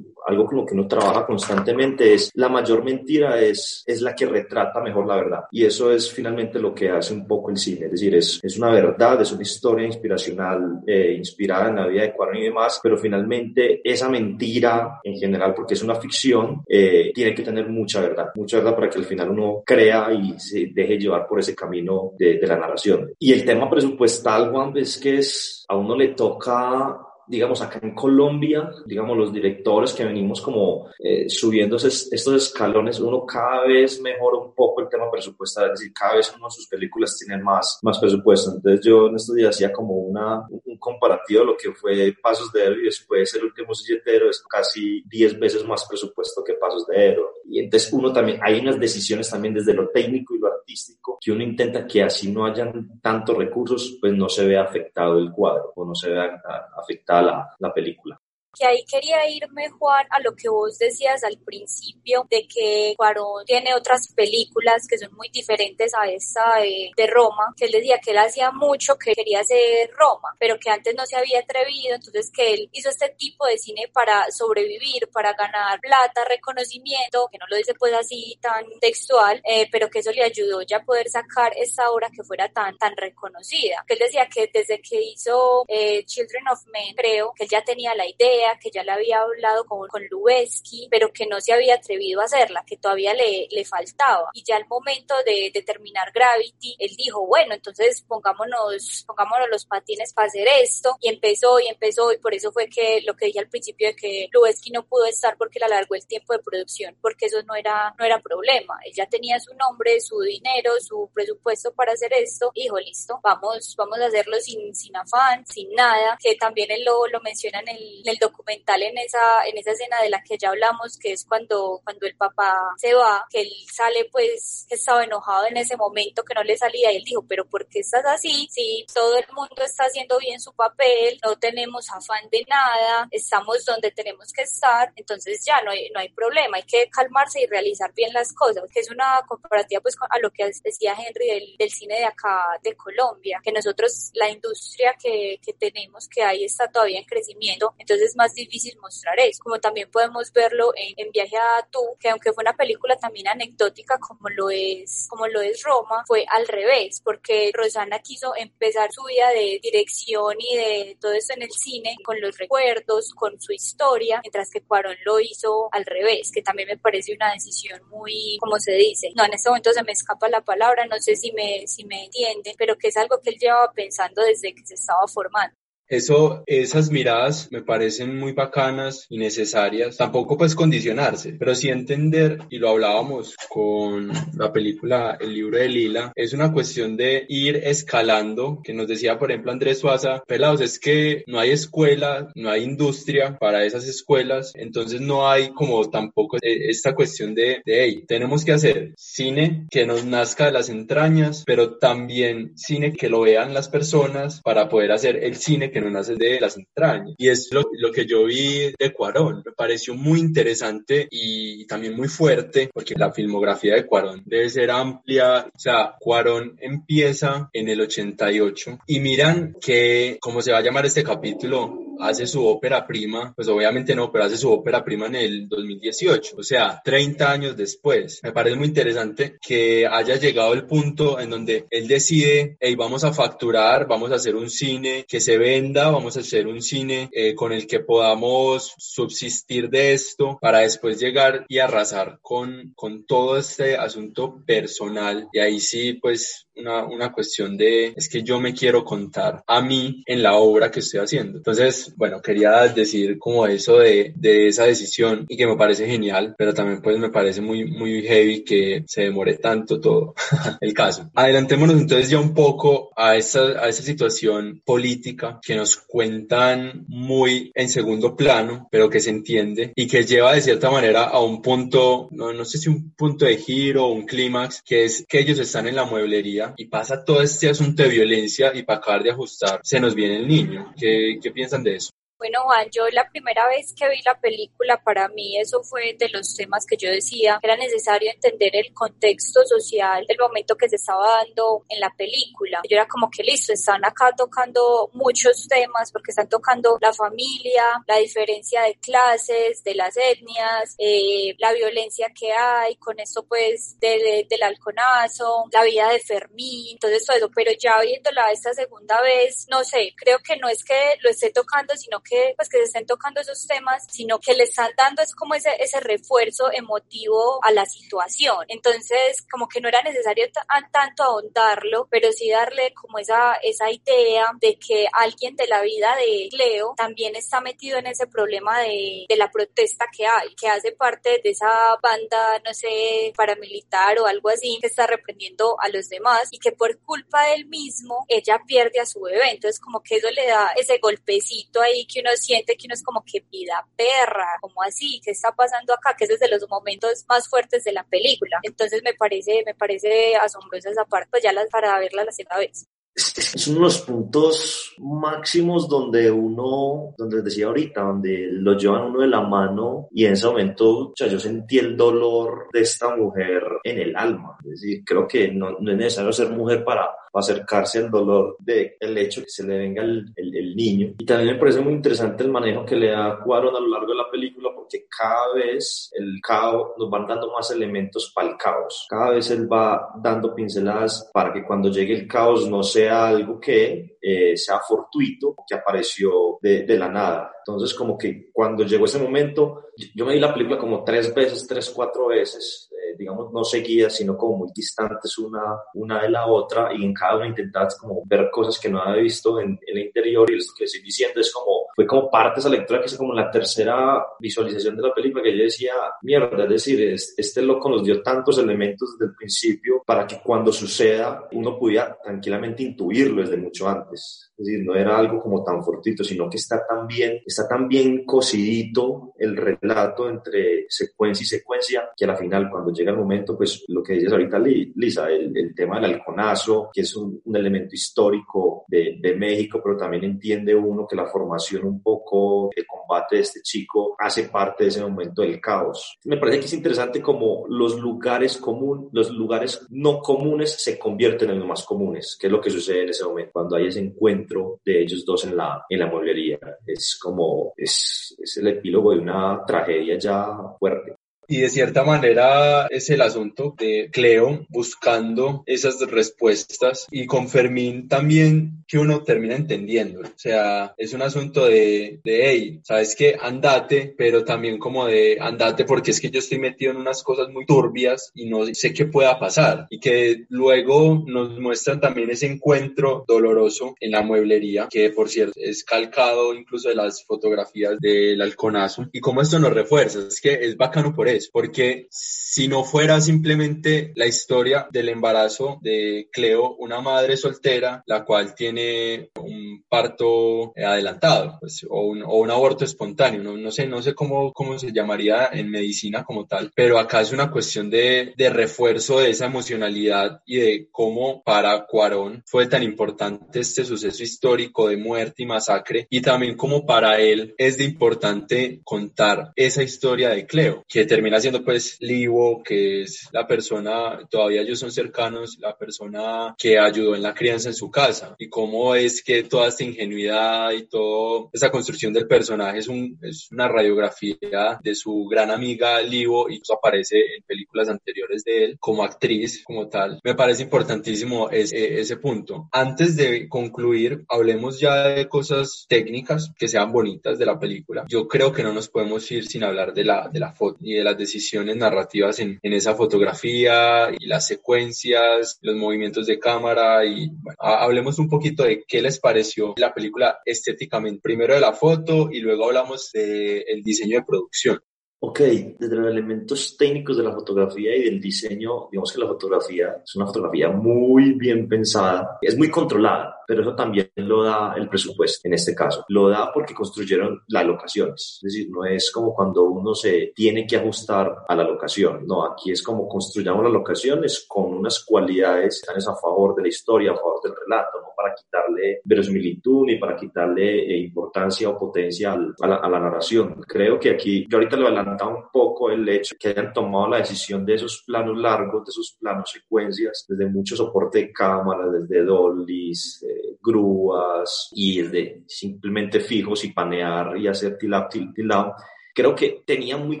algo con lo que uno trabaja constantemente es la mayor mentira es, es la que retrata mejor la verdad. Y eso es finalmente lo que hace un poco el cine. Es decir, es, es una verdad, es una historia inspiracional, eh, inspirada en la vida de Cuarón y demás, pero finalmente esa mentira en general, porque es una ficción, eh, tiene que tener mucha verdad, mucha verdad para que al final uno crea y se deje llevar por ese camino de, de la narración. Y el tema presupuestal, Juan, es que es, a uno le toca digamos, acá en Colombia, digamos, los directores que venimos como eh, subiendo estos escalones, uno cada vez mejora un poco el tema presupuestal, es decir, cada vez uno de sus películas tiene más, más presupuesto. Entonces yo en estos días hacía como una, un comparativo de lo que fue Pasos de Héroe y después el último silletero es casi 10 veces más presupuesto que Pasos de Héroe. Y entonces uno también, hay unas decisiones también desde lo técnico y lo artístico que uno intenta que así no hayan tantos recursos, pues no se vea afectado el cuadro o no se vea afectada la, la película que ahí quería irme, Juan, a lo que vos decías al principio, de que Cuarón tiene otras películas que son muy diferentes a esta de, Roma, que él decía que él hacía mucho, que quería hacer Roma, pero que antes no se había atrevido, entonces que él hizo este tipo de cine para sobrevivir, para ganar plata, reconocimiento, que no lo dice pues así tan textual, eh, pero que eso le ayudó ya a poder sacar esta obra que fuera tan, tan reconocida. Que él decía que desde que hizo eh, Children of Men, creo que él ya tenía la idea, que ya le había hablado con, con Lubeski, pero que no se había atrevido a hacerla, que todavía le, le faltaba. Y ya al momento de, de terminar Gravity, él dijo, bueno, entonces pongámonos, pongámonos los patines para hacer esto. Y empezó y empezó y por eso fue que lo que dije al principio de que Lubeski no pudo estar porque le alargó el tiempo de producción, porque eso no era, no era problema. Él ya tenía su nombre, su dinero, su presupuesto para hacer esto. Dijo, listo, vamos, vamos a hacerlo sin, sin afán, sin nada, que también él lo, lo menciona en el, en el documental en esa, en esa escena de la que ya hablamos, que es cuando, cuando el papá se va, que él sale pues, que estaba enojado en ese momento, que no le salía, y él dijo, pero ¿por qué estás así? Si todo el mundo está haciendo bien su papel, no tenemos afán de nada, estamos donde tenemos que estar, entonces ya no hay, no hay problema, hay que calmarse y realizar bien las cosas, que es una comparativa pues a lo que decía Henry del, del cine de acá de Colombia, que nosotros la industria que, que tenemos que hay está todavía en crecimiento, entonces más difícil mostrar eso, como también podemos verlo en, Viaje a Tú, que aunque fue una película también anecdótica como lo es, como lo es Roma, fue al revés, porque Rosana quiso empezar su vida de dirección y de todo eso en el cine con los recuerdos, con su historia, mientras que Cuarón lo hizo al revés, que también me parece una decisión muy, como se dice, no, en este momento se me escapa la palabra, no sé si me, si me entienden, pero que es algo que él llevaba pensando desde que se estaba formando. Eso, esas miradas me parecen muy bacanas y necesarias. Tampoco pues condicionarse, pero sí entender, y lo hablábamos con la película El libro de Lila, es una cuestión de ir escalando, que nos decía por ejemplo Andrés Suaza, pelados, es que no hay escuela, no hay industria para esas escuelas, entonces no hay como tampoco e, esta cuestión de, de hey, tenemos que hacer cine que nos nazca de las entrañas, pero también cine que lo vean las personas para poder hacer el cine que no de las entrañas. Y es lo, lo que yo vi de Cuarón. Me pareció muy interesante y también muy fuerte, porque la filmografía de Cuarón debe ser amplia. O sea, Cuarón empieza en el 88 y miran que, como se va a llamar este capítulo, hace su ópera prima, pues obviamente no, pero hace su ópera prima en el 2018, o sea, 30 años después. Me parece muy interesante que haya llegado el punto en donde él decide, hey, vamos a facturar, vamos a hacer un cine que se venda, vamos a hacer un cine eh, con el que podamos subsistir de esto para después llegar y arrasar con, con todo este asunto personal. Y ahí sí, pues una, una cuestión de, es que yo me quiero contar a mí en la obra que estoy haciendo. Entonces, bueno, quería decir como eso de, de esa decisión y que me parece genial, pero también pues me parece muy, muy heavy que se demore tanto todo el caso. Adelantémonos entonces ya un poco a esa, a esa situación política que nos cuentan muy en segundo plano, pero que se entiende y que lleva de cierta manera a un punto, no, no sé si un punto de giro o un clímax, que es que ellos están en la mueblería y pasa todo este asunto de violencia y para acabar de ajustar se nos viene el niño. ¿Qué, qué piensan de eso? Bueno, Juan, yo la primera vez que vi la película, para mí eso fue de los temas que yo decía, era necesario entender el contexto social del momento que se estaba dando en la película. Yo era como que listo, están acá tocando muchos temas porque están tocando la familia, la diferencia de clases, de las etnias, eh, la violencia que hay, con esto pues del halconazo, la vida de Fermín, entonces todo eso, pero ya viéndola esta segunda vez, no sé, creo que no es que lo esté tocando, sino que que, pues, que se estén tocando esos temas, sino que le están dando es como ese, ese refuerzo emotivo a la situación. Entonces, como que no era necesario tanto ahondarlo, pero sí darle como esa, esa idea de que alguien de la vida de Cleo también está metido en ese problema de, de la protesta que hay, que hace parte de esa banda, no sé, paramilitar o algo así, que está reprendiendo a los demás y que por culpa del mismo ella pierde a su bebé. Entonces, como que eso le da ese golpecito ahí que uno siente que uno es como que vida perra, como así, ¿qué está pasando acá? Que es de los momentos más fuertes de la película. Entonces, me parece, me parece asombrosa esa parte, pues ya las, para verla la segunda vez son unos puntos máximos donde uno, donde decía ahorita, donde lo llevan uno de la mano y en ese momento, o sea, yo sentí el dolor de esta mujer en el alma. Es decir, creo que no, no es necesario ser mujer para acercarse al dolor de el hecho que se le venga el, el, niño. Y también me parece muy interesante el manejo que le da Cuarón a lo largo de la película porque cada vez el caos nos van dando más elementos para el caos. Cada vez él va dando pinceladas para que cuando llegue el caos no sea algo que eh, sea fortuito, que apareció de, de la nada. Entonces como que cuando llegó ese momento, yo me vi la película como tres veces, tres, cuatro veces digamos, no seguidas, sino como muy distantes una, una de la otra y en cada una intentabas como ver cosas que no había visto en, el interior y esto que estoy diciendo es como, fue como parte de esa lectura que es como la tercera visualización de la película que yo decía, mierda, es decir, este loco nos dio tantos elementos desde el principio para que cuando suceda uno pudiera tranquilamente intuirlo desde mucho antes. Es decir, no era algo como tan fortito, sino que está tan bien, está tan bien cosidito el relato entre secuencia y secuencia que a la final cuando llega el momento, pues lo que dices ahorita Lisa, el, el tema del halconazo, que es un, un elemento histórico de, de, México, pero también entiende uno que la formación un poco, el combate de este chico hace parte de ese momento del caos. Me parece que es interesante como los lugares comunes, los lugares no comunes se convierten en los más comunes, que es lo que sucede en ese momento, cuando hay ese encuentro de ellos dos en la, en la mueblería. Es como, es, es el epílogo de una tragedia ya fuerte. Y de cierta manera es el asunto de Cleo buscando esas respuestas y con Fermín también que uno termina entendiendo. O sea, es un asunto de, de hey, sabes que andate, pero también como de andate porque es que yo estoy metido en unas cosas muy turbias y no sé qué pueda pasar. Y que luego nos muestran también ese encuentro doloroso en la mueblería, que por cierto es calcado incluso de las fotografías del halconazo. Y como esto nos refuerza, es que es bacano por eso porque si no fuera simplemente la historia del embarazo de Cleo, una madre soltera, la cual tiene un parto adelantado, pues, o, un, o, un, aborto espontáneo, no, no, sé, no sé cómo, cómo se llamaría en medicina como tal, pero acá es una cuestión de, de refuerzo de esa emocionalidad y de cómo para Cuarón fue tan importante este suceso histórico de muerte y masacre, y también como para él es de importante contar esa historia de Cleo, que termina termina siendo pues Livo, que es la persona, todavía ellos son cercanos, la persona que ayudó en la crianza en su casa y cómo es que toda esta ingenuidad y toda esa construcción del personaje es, un, es una radiografía de su gran amiga Livo y eso aparece en películas anteriores de él como actriz, como tal. Me parece importantísimo ese, ese punto. Antes de concluir, hablemos ya de cosas técnicas que sean bonitas de la película. Yo creo que no nos podemos ir sin hablar de la, de la foto y de las decisiones narrativas en, en, esa fotografía y las secuencias, los movimientos de cámara y hablemos un poquito de qué les pareció la película estéticamente. Primero de la foto y luego hablamos del el diseño de producción. Ok, desde los elementos técnicos de la fotografía y del diseño, digamos que la fotografía es una fotografía muy bien pensada, es muy controlada, pero eso también lo da el presupuesto en este caso. Lo da porque construyeron las locaciones, es decir, no es como cuando uno se tiene que ajustar a la locación, no, aquí es como construyamos las locaciones con unas cualidades que están a favor de la historia, a favor del relato, no para quitarle verosimilitud ni para quitarle eh, importancia o potencia a la, a la narración. Creo que aquí, yo ahorita lo un poco el hecho que hayan tomado la decisión de esos planos largos, de esos planos secuencias, desde mucho soporte de cámara, desde dollies, eh, grúas y desde simplemente fijos y panear y hacer tilap, tilap creo que tenía muy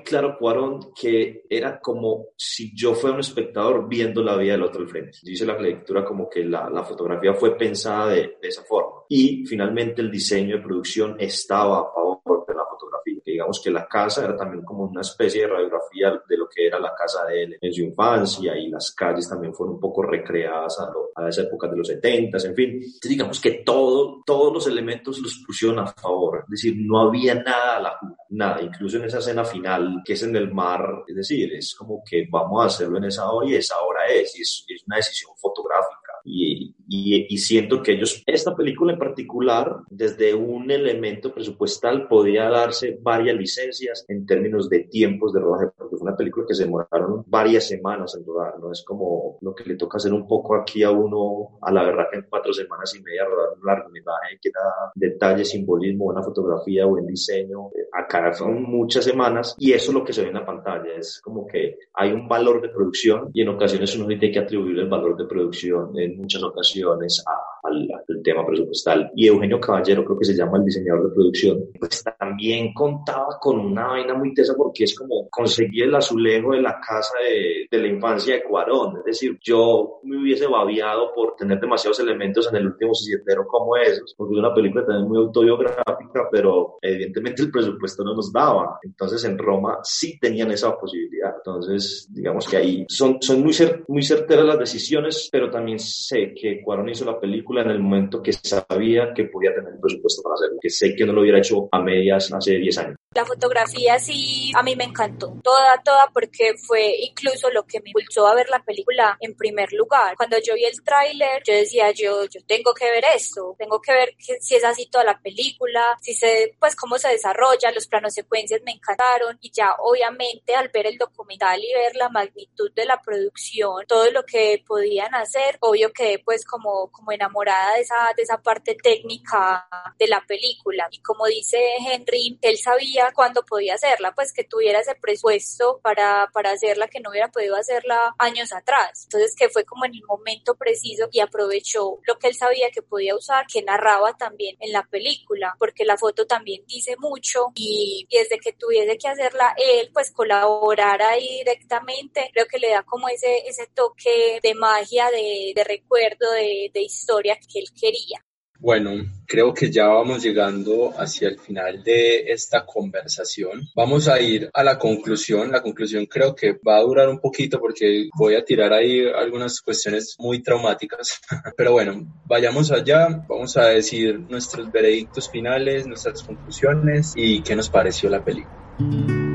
claro Cuarón que era como si yo fuera un espectador viendo la vida del otro al frente. Dice la lectura como que la, la fotografía fue pensada de, de esa forma. Y finalmente el diseño de producción estaba a favor de la fotografía. Que digamos que la casa era también como una especie de radiografía de lo que era la casa de él en su infancia y las calles también fueron un poco recreadas a, a esa época de los 70, en fin. Entonces, digamos que todo, todos los elementos los pusieron a favor. Es decir, no había nada a la nada, incluso en esa escena final que es en el mar, es decir, es como que vamos a hacerlo en esa hora y esa hora es, y es, es una decisión fotográfica. Y, y, y, siento que ellos, esta película en particular, desde un elemento presupuestal, podía darse varias licencias en términos de tiempos de rodaje, porque fue una película que se demoraron varias semanas en rodar, no es como lo que le toca hacer un poco aquí a uno, a la verdad que en cuatro semanas y media rodar un largometraje que da detalle, simbolismo, buena fotografía, buen diseño, acá son muchas semanas y eso es lo que se ve en la pantalla, es como que hay un valor de producción y en ocasiones uno tiene que atribuir el valor de producción en muchas ocasiones a, al, al, tema presupuestal. Y Eugenio Caballero, creo que se llama el diseñador de producción, pues también contaba con una vaina muy tesa porque es como conseguir el azulejo de la casa de, de la infancia de Cuarón. Es decir, yo me hubiese babiado por tener demasiados elementos en el último sisietero como esos, porque es una película también muy autobiográfica, pero evidentemente el presupuesto no nos daba. Entonces en Roma sí tenían esa posibilidad. Entonces, digamos que ahí son, son muy, cer muy certeras las decisiones, pero también sé que Cuarón hizo la película en el momento que sabía que podía tener el presupuesto para hacerlo, que sé que no lo hubiera hecho a medias hace 10 años. La fotografía sí, a mí me encantó, toda, toda, porque fue incluso lo que me impulsó a ver la película en primer lugar. Cuando yo vi el tráiler, yo decía, yo, yo tengo que ver esto, tengo que ver que, si es así toda la película, si se, pues cómo se desarrolla, los planos secuencias me encantaron y ya obviamente al ver el documental y ver la magnitud de la producción, todo lo que podían hacer, obvio quedé pues como, como enamorada de esa, de esa parte técnica de la película. Y como dice Henry, él sabía cuándo podía hacerla, pues que tuviera ese presupuesto para, para hacerla que no hubiera podido hacerla años atrás. Entonces que fue como en el momento preciso y aprovechó lo que él sabía que podía usar, que narraba también en la película, porque la foto también dice mucho y, desde que tuviese que hacerla él, pues colaborar ahí directamente, creo que le da como ese, ese toque de magia, de, de recuerdo, de, de historia que él quería. Bueno, creo que ya vamos llegando hacia el final de esta conversación. Vamos a ir a la conclusión. La conclusión creo que va a durar un poquito porque voy a tirar ahí algunas cuestiones muy traumáticas. Pero bueno, vayamos allá. Vamos a decir nuestros veredictos finales, nuestras conclusiones y qué nos pareció la película.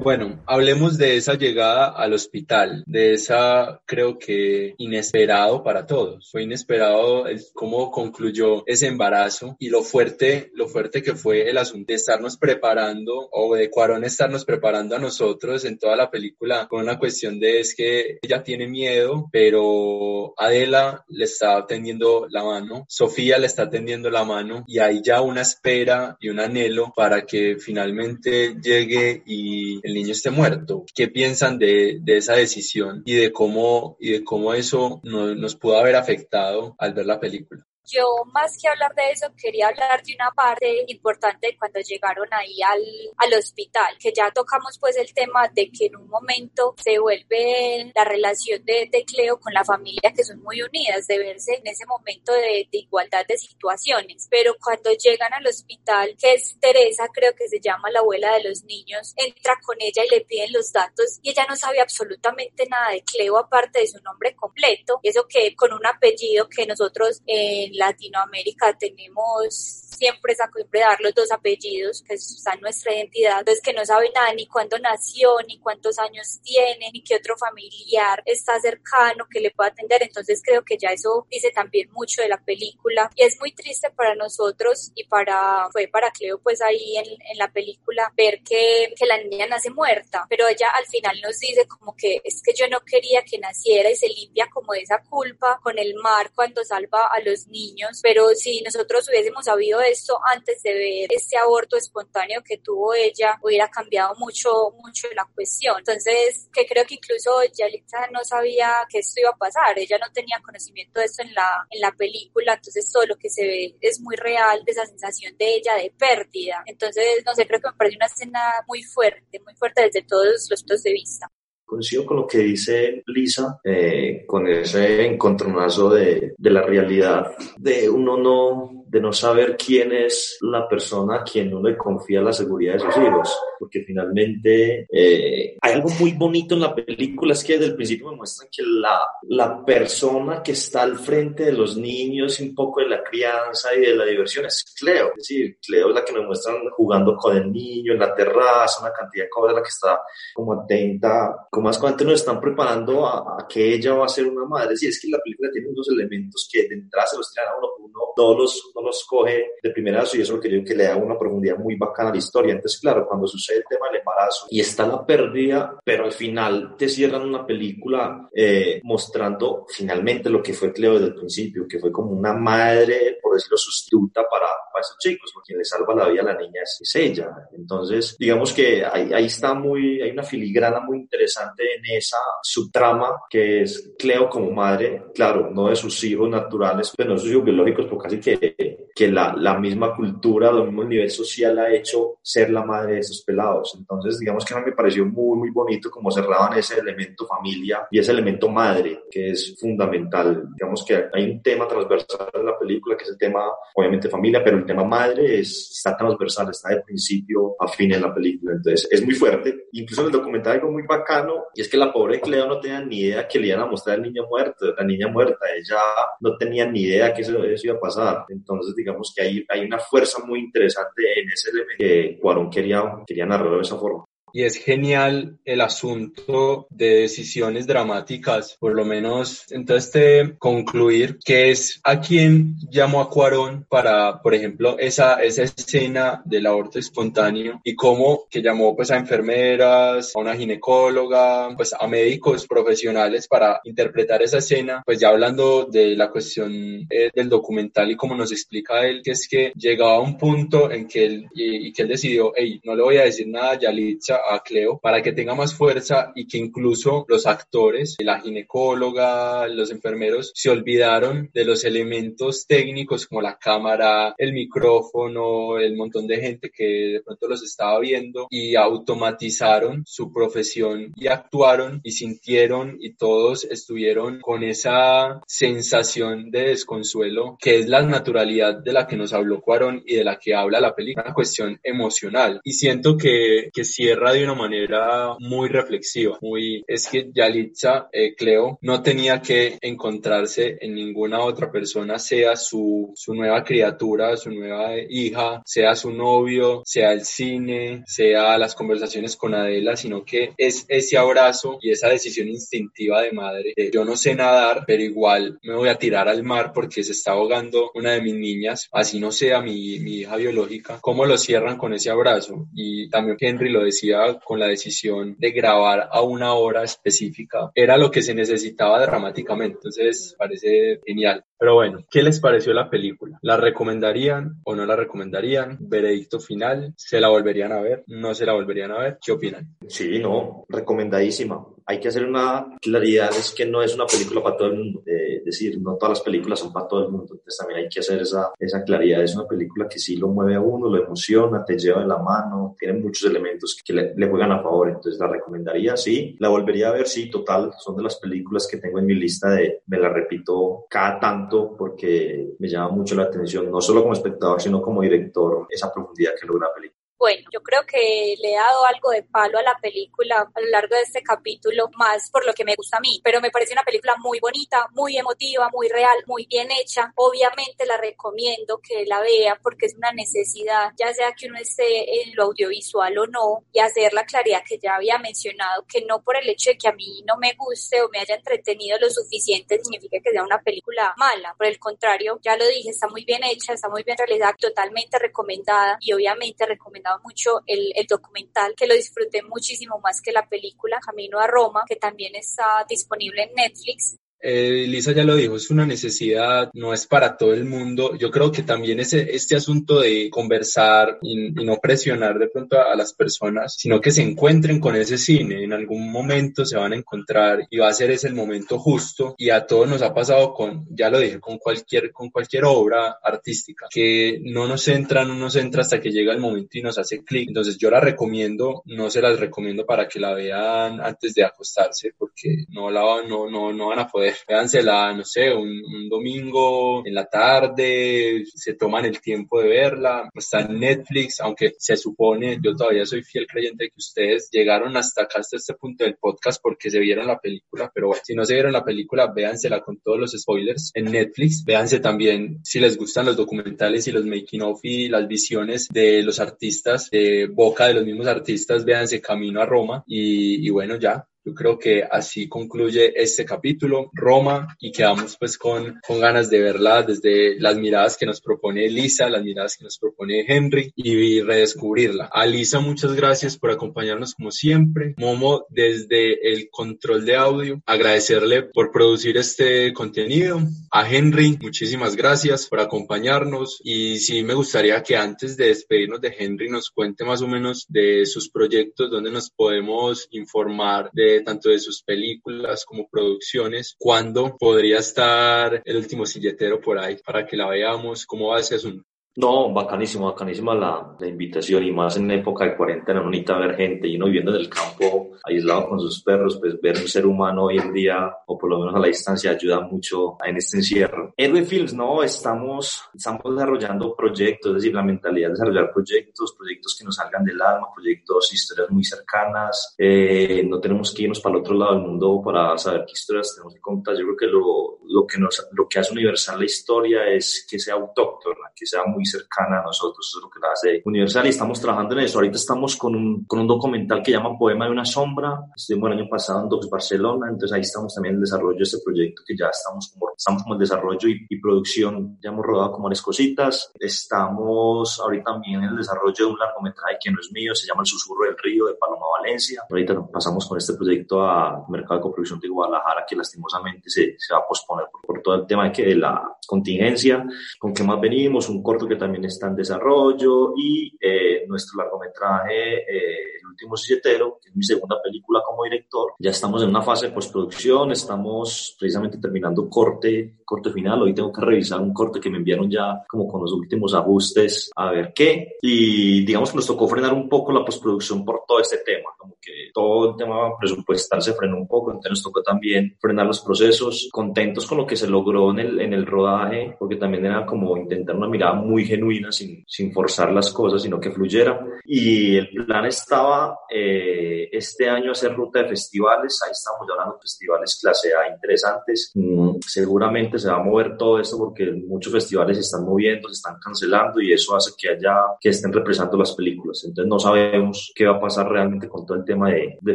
Bueno, hablemos de esa llegada al hospital, de esa creo que inesperado para todos. Fue inesperado el, cómo concluyó ese embarazo y lo fuerte, lo fuerte que fue el asunto de estarnos preparando o de Cuarón estarnos preparando a nosotros en toda la película con una cuestión de es que ella tiene miedo, pero Adela le está tendiendo la mano, Sofía le está tendiendo la mano y hay ya una espera y un anhelo para que finalmente llegue y el niño esté muerto. ¿Qué piensan de, esa decisión y de cómo, y de cómo eso no, nos pudo haber afectado al ver la película? Yo más que hablar de eso quería hablar de una parte importante cuando llegaron ahí al, al hospital, que ya tocamos pues el tema de que en un momento se vuelve la relación de, de Cleo con la familia que son muy unidas, de verse en ese momento de, de igualdad de situaciones, pero cuando llegan al hospital, que es Teresa, creo que se llama la abuela de los niños, entra con ella y le piden los datos y ella no sabe absolutamente nada de Cleo aparte de su nombre completo, eso que con un apellido que nosotros en Latinoamérica tenemos siempre de dar los dos apellidos que están nuestra identidad, entonces que no sabe nada ni cuándo nació, ni cuántos años tiene, ni qué otro familiar está cercano que le pueda atender, entonces creo que ya eso dice también mucho de la película. Y es muy triste para nosotros y para, fue para Cleo pues ahí en, en la película ver que, que la niña nace muerta, pero ella al final nos dice como que es que yo no quería que naciera y se limpia como de esa culpa con el mar cuando salva a los niños, pero si nosotros hubiésemos sabido esto antes de ver este aborto espontáneo que tuvo ella, hubiera cambiado mucho, mucho la cuestión. Entonces, que creo que incluso Yalitza no sabía que esto iba a pasar, ella no tenía conocimiento de esto en la, en la película, entonces todo lo que se ve es muy real de esa sensación de ella de pérdida. Entonces, no sé, creo que me pareció una escena muy fuerte, muy fuerte desde todos los puntos de vista coincido con lo que dice Lisa, eh, con ese encontronazo de, de, la realidad, de uno no, de no saber quién es la persona a quien uno le confía la seguridad de sus hijos, porque finalmente eh, hay algo muy bonito en la película, es que desde el principio me muestran que la, la persona que está al frente de los niños y un poco de la crianza y de la diversión es Cleo, es decir, Cleo es la que me muestran jugando con el niño en la terraza, una cantidad de cosas, la que está como atenta más cuando nos están preparando a, que ella va a ser una madre. Es decir, es que la película tiene unos elementos que de entrada se los traen a uno, uno no los, no los coge de primera y eso lo que yo que le da una profundidad muy bacana a la historia. Entonces, claro, cuando sucede el tema del embarazo y está la pérdida, pero al final te cierran una película eh, mostrando finalmente lo que fue Cleo desde el principio, que fue como una madre, por decirlo, sustituta para, para esos chicos, porque quien le salva la vida a la niña es, es ella. Entonces, digamos que ahí, ahí está muy, hay una filigrana muy interesante en esa subtrama que es Cleo como madre, claro, no de sus hijos naturales, pero no sus hijos biológicos, pero casi que, que la, la misma cultura, lo mismo nivel social ha hecho ser la madre de esos pelados. Entonces, digamos que a mí me pareció muy, muy bonito como cerraban ese elemento familia y ese elemento madre, que es fundamental. Digamos que hay un tema transversal en la película, que es el tema, obviamente, familia, pero el tema madre es, está transversal, está de principio a fin en la película. Entonces, es muy fuerte. Incluso en el documental algo muy bacano y es que la pobre Cleo no tenía ni idea que le iban a mostrar al niño muerto, la niña muerta. Ella no tenía ni idea que eso, iba a pasar. Entonces, digamos que hay, hay una fuerza muy interesante en ese elemento que Cuarón quería, quería narrar de esa forma. Y es genial el asunto de decisiones dramáticas, por lo menos entonces te concluir que es a quien llamó a Cuarón para, por ejemplo, esa, esa escena del aborto espontáneo y cómo que llamó pues a enfermeras, a una ginecóloga, pues a médicos profesionales para interpretar esa escena, pues ya hablando de la cuestión eh, del documental y cómo nos explica él, que es que llegaba a un punto en que él, y, y que él decidió, hey, no le voy a decir nada a Yalitza a Cleo para que tenga más fuerza y que incluso los actores, la ginecóloga, los enfermeros se olvidaron de los elementos técnicos como la cámara, el micrófono, el montón de gente que de pronto los estaba viendo y automatizaron su profesión y actuaron y sintieron y todos estuvieron con esa sensación de desconsuelo que es la naturalidad de la que nos habló Cuarón y de la que habla la película, una cuestión emocional. Y siento que, que cierra de una manera muy reflexiva, muy, es que Yalitza, eh, Cleo, no tenía que encontrarse en ninguna otra persona, sea su, su nueva criatura, su nueva hija, sea su novio, sea el cine, sea las conversaciones con Adela, sino que es ese abrazo y esa decisión instintiva de madre, yo no sé nadar, pero igual me voy a tirar al mar porque se está ahogando una de mis niñas, así no sea mi, mi hija biológica, cómo lo cierran con ese abrazo. Y también Henry lo decía con la decisión de grabar a una hora específica era lo que se necesitaba dramáticamente. Entonces parece genial. Pero bueno, ¿qué les pareció la película? ¿La recomendarían o no la recomendarían? Veredicto final, ¿se la volverían a ver? ¿No se la volverían a ver? ¿Qué opinan? Sí, no, recomendadísima. Hay que hacer una claridad, es que no es una película para todo el mundo. es decir, no todas las películas son para todo el mundo. Entonces también hay que hacer esa, esa claridad. Es una película que sí lo mueve a uno, lo emociona, te lleva de la mano, tiene muchos elementos que le, le juegan a favor. Entonces la recomendaría, sí. La volvería a ver, sí, total. Son de las películas que tengo en mi lista de, me la repito cada tanto porque me llama mucho la atención, no solo como espectador, sino como director, esa profundidad que logra la película. Bueno, yo creo que le he dado algo de palo a la película a lo largo de este capítulo, más por lo que me gusta a mí, pero me parece una película muy bonita, muy emotiva, muy real, muy bien hecha. Obviamente la recomiendo que la vea porque es una necesidad, ya sea que uno esté en lo audiovisual o no, y hacer la claridad que ya había mencionado, que no por el hecho de que a mí no me guste o me haya entretenido lo suficiente significa que sea una película mala. Por el contrario, ya lo dije, está muy bien hecha, está muy bien realizada, totalmente recomendada y obviamente recomendada mucho el, el documental, que lo disfruté muchísimo más que la película Camino a Roma, que también está disponible en Netflix. Eh, Lisa ya lo dijo, es una necesidad, no es para todo el mundo. Yo creo que también ese, este asunto de conversar y, no presionar de pronto a, las personas, sino que se encuentren con ese cine, en algún momento se van a encontrar y va a ser ese el momento justo y a todos nos ha pasado con, ya lo dije, con cualquier, con cualquier obra artística, que no nos entra, no nos entra hasta que llega el momento y nos hace clic. Entonces yo la recomiendo, no se las recomiendo para que la vean antes de acostarse, porque no la no, no, no van a poder véansela, no sé, un, domingo en la tarde, se toman el tiempo de verla, está en Netflix, aunque se supone, yo todavía soy fiel creyente de que ustedes llegaron hasta acá, hasta este punto del podcast porque se vieron la película, pero bueno, si no se vieron la película, véansela con todos los spoilers en Netflix, véanse también si les gustan los documentales y los making of y las visiones de los artistas, de boca de los mismos artistas, véanse Camino a Roma y bueno, ya, yo creo que así concluye este capítulo, Roma, y quedamos pues con, con ganas de verla desde las miradas que nos propone Lisa, las miradas que nos propone Henry y redescubrirla. A Lisa, muchas gracias por acompañarnos como siempre. Momo, desde el control de audio, agradecerle por producir este contenido. A Henry, muchísimas gracias por acompañarnos y sí me gustaría que antes de despedirnos de Henry nos cuente más o menos de sus proyectos, donde nos podemos informar de tanto de sus películas como producciones, cuándo podría estar el último silletero por ahí para que la veamos, cómo va ese asunto. No, bacanísimo, bacanísima la, la, invitación y más en época de cuarentena, no necesita ver gente y uno viviendo en el campo aislado con sus perros, pues ver un ser humano hoy en día o por lo menos a la distancia ayuda mucho en este encierro. Héroe Films, no, estamos, estamos desarrollando proyectos, es decir, la mentalidad de desarrollar proyectos, proyectos que nos salgan del alma, proyectos, historias muy cercanas, eh, no tenemos que irnos para el otro lado del mundo para saber qué historias tenemos que contar. Yo creo que lo, lo que nos, lo que hace universal la historia es que sea autóctona, que sea muy cercana a nosotros, eso es lo que la hace universal. Y estamos trabajando en eso. Ahorita estamos con un, con un documental que llama Poema de una sombra, estuvimos el año pasado en Docs Barcelona, entonces ahí estamos también en el desarrollo de este proyecto que ya estamos como, estamos como en desarrollo y, producción, ya hemos rodado como varias cositas, estamos ahorita también en el desarrollo de un largometraje que no es mío, se llama El susurro del río de Paloma Valencia, ahorita pasamos con este proyecto a Mercado de Coproducción de Guadalajara que lastimosamente se, se va a posponer por, por, todo el tema de que de la contingencia, con qué más venimos, un corto que también está en desarrollo y eh, nuestro largometraje eh, El último silletero, que es mi segunda película como director. Ya estamos en una fase de postproducción, estamos precisamente terminando corte, corte final. Hoy tengo que revisar un corte que me enviaron ya como con los últimos ajustes a ver qué. Y digamos que nos tocó frenar un poco la postproducción por todo este tema, como que todo el tema presupuestal se frenó un poco, entonces nos tocó también frenar los procesos, contentos con lo que se logró en el, en el rodaje, porque también era como intentar una mirada muy genuina, sin, sin forzar las cosas, sino que fluyera. Y el plan estaba eh, este año hacer ruta de festivales, ahí estamos hablando de festivales clase A interesantes. Mm, seguramente se va a mover todo esto porque muchos festivales se están moviendo, se están cancelando y eso hace que haya, que estén represando las películas. Entonces no sabemos qué va a pasar realmente con todo el tema de, de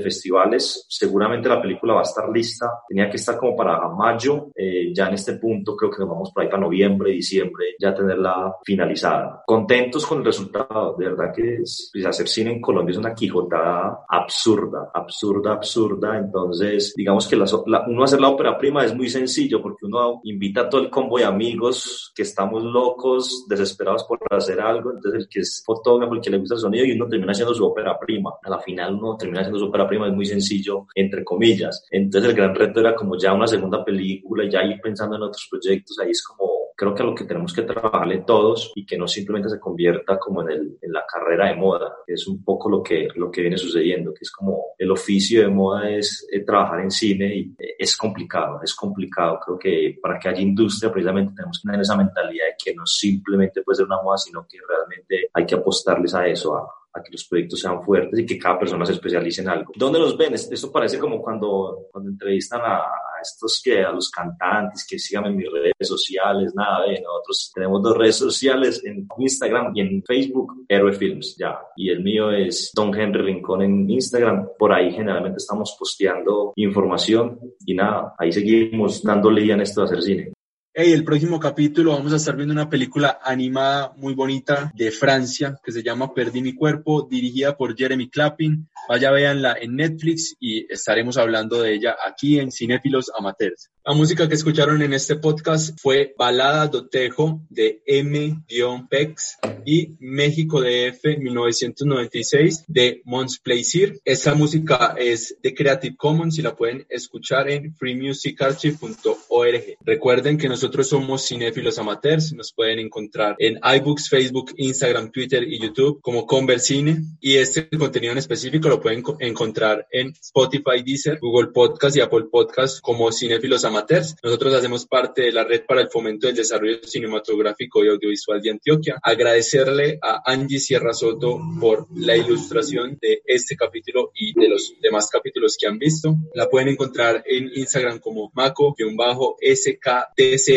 festivales. Seguramente la película va a estar lista, tenía que estar como para mayo, eh, ya en este punto creo que nos vamos por ahí para noviembre, diciembre, ya tenerla finalizada. Contentos con el resultado, de verdad que es, pues, hacer cine en Colombia es una quijotada absurda, absurda, absurda. Entonces, digamos que uno hacer la ópera prima es muy sencillo porque uno invita a todo el combo de amigos que estamos locos, desesperados por hacer algo. Entonces, el que es fotógrafo, el que le gusta el sonido y uno termina haciendo su ópera prima. A la final uno termina haciendo su ópera prima, es muy sencillo, entre comillas. Entonces, el gran reto era como ya una segunda película ya ir pensando en otros proyectos. Ahí es como creo que lo que tenemos que trabajarle todos y que no simplemente se convierta como en, el, en la carrera de moda, que es un poco lo que, lo que viene sucediendo, que es como el oficio de moda es eh, trabajar en cine y eh, es complicado, es complicado. Creo que para que haya industria precisamente tenemos que tener esa mentalidad de que no simplemente puede ser una moda, sino que realmente hay que apostarles a eso, a, a que los proyectos sean fuertes y que cada persona se especialice en algo. ¿Dónde los ven? Esto parece como cuando, cuando entrevistan a, estos que, a los cantantes que sigan en mis redes sociales, nada de nosotros tenemos dos redes sociales en Instagram y en Facebook, Héroe Films, ya. Y el mío es Don Henry Rincón en Instagram. Por ahí generalmente estamos posteando información y nada, ahí seguimos dándole ya en esto de hacer cine. Hey, el próximo capítulo vamos a estar viendo una película animada muy bonita de Francia que se llama Perdí mi cuerpo, dirigida por Jeremy Clapping. Vaya, véanla en Netflix y estaremos hablando de ella aquí en Cinéfilos Amateurs. La música que escucharon en este podcast fue Balada do Tejo de M-Pex y México DF 1996 de Mons Plaisir. Esta música es de Creative Commons y la pueden escuchar en freemusicarchive.org. Recuerden que nosotros somos cinéfilos amateurs, nos pueden encontrar en iBooks, Facebook, Instagram, Twitter y YouTube como Conversine y este contenido en específico lo pueden encontrar en Spotify, Deezer, Google Podcast y Apple Podcast como cinéfilos amateurs nosotros hacemos parte de la Red para el Fomento del Desarrollo Cinematográfico y Audiovisual de Antioquia. Agradecerle a Angie Sierra Soto por la ilustración de este capítulo y de los demás capítulos que han visto. La pueden encontrar en Instagram como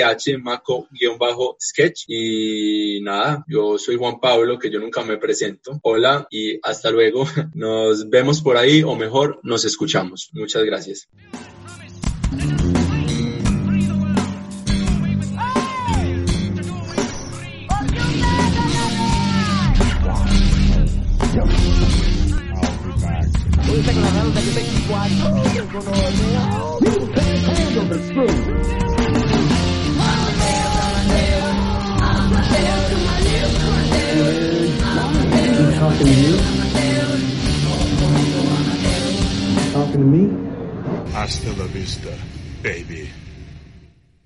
maco-skTCH, maco-sketch. Y nada, yo soy Juan Pablo, que yo nunca me presento. Hola y hasta luego. Nos vemos por ahí o mejor nos escuchamos. Muchas gracias. Talking to you? Talking to me? Hasta la vista, baby.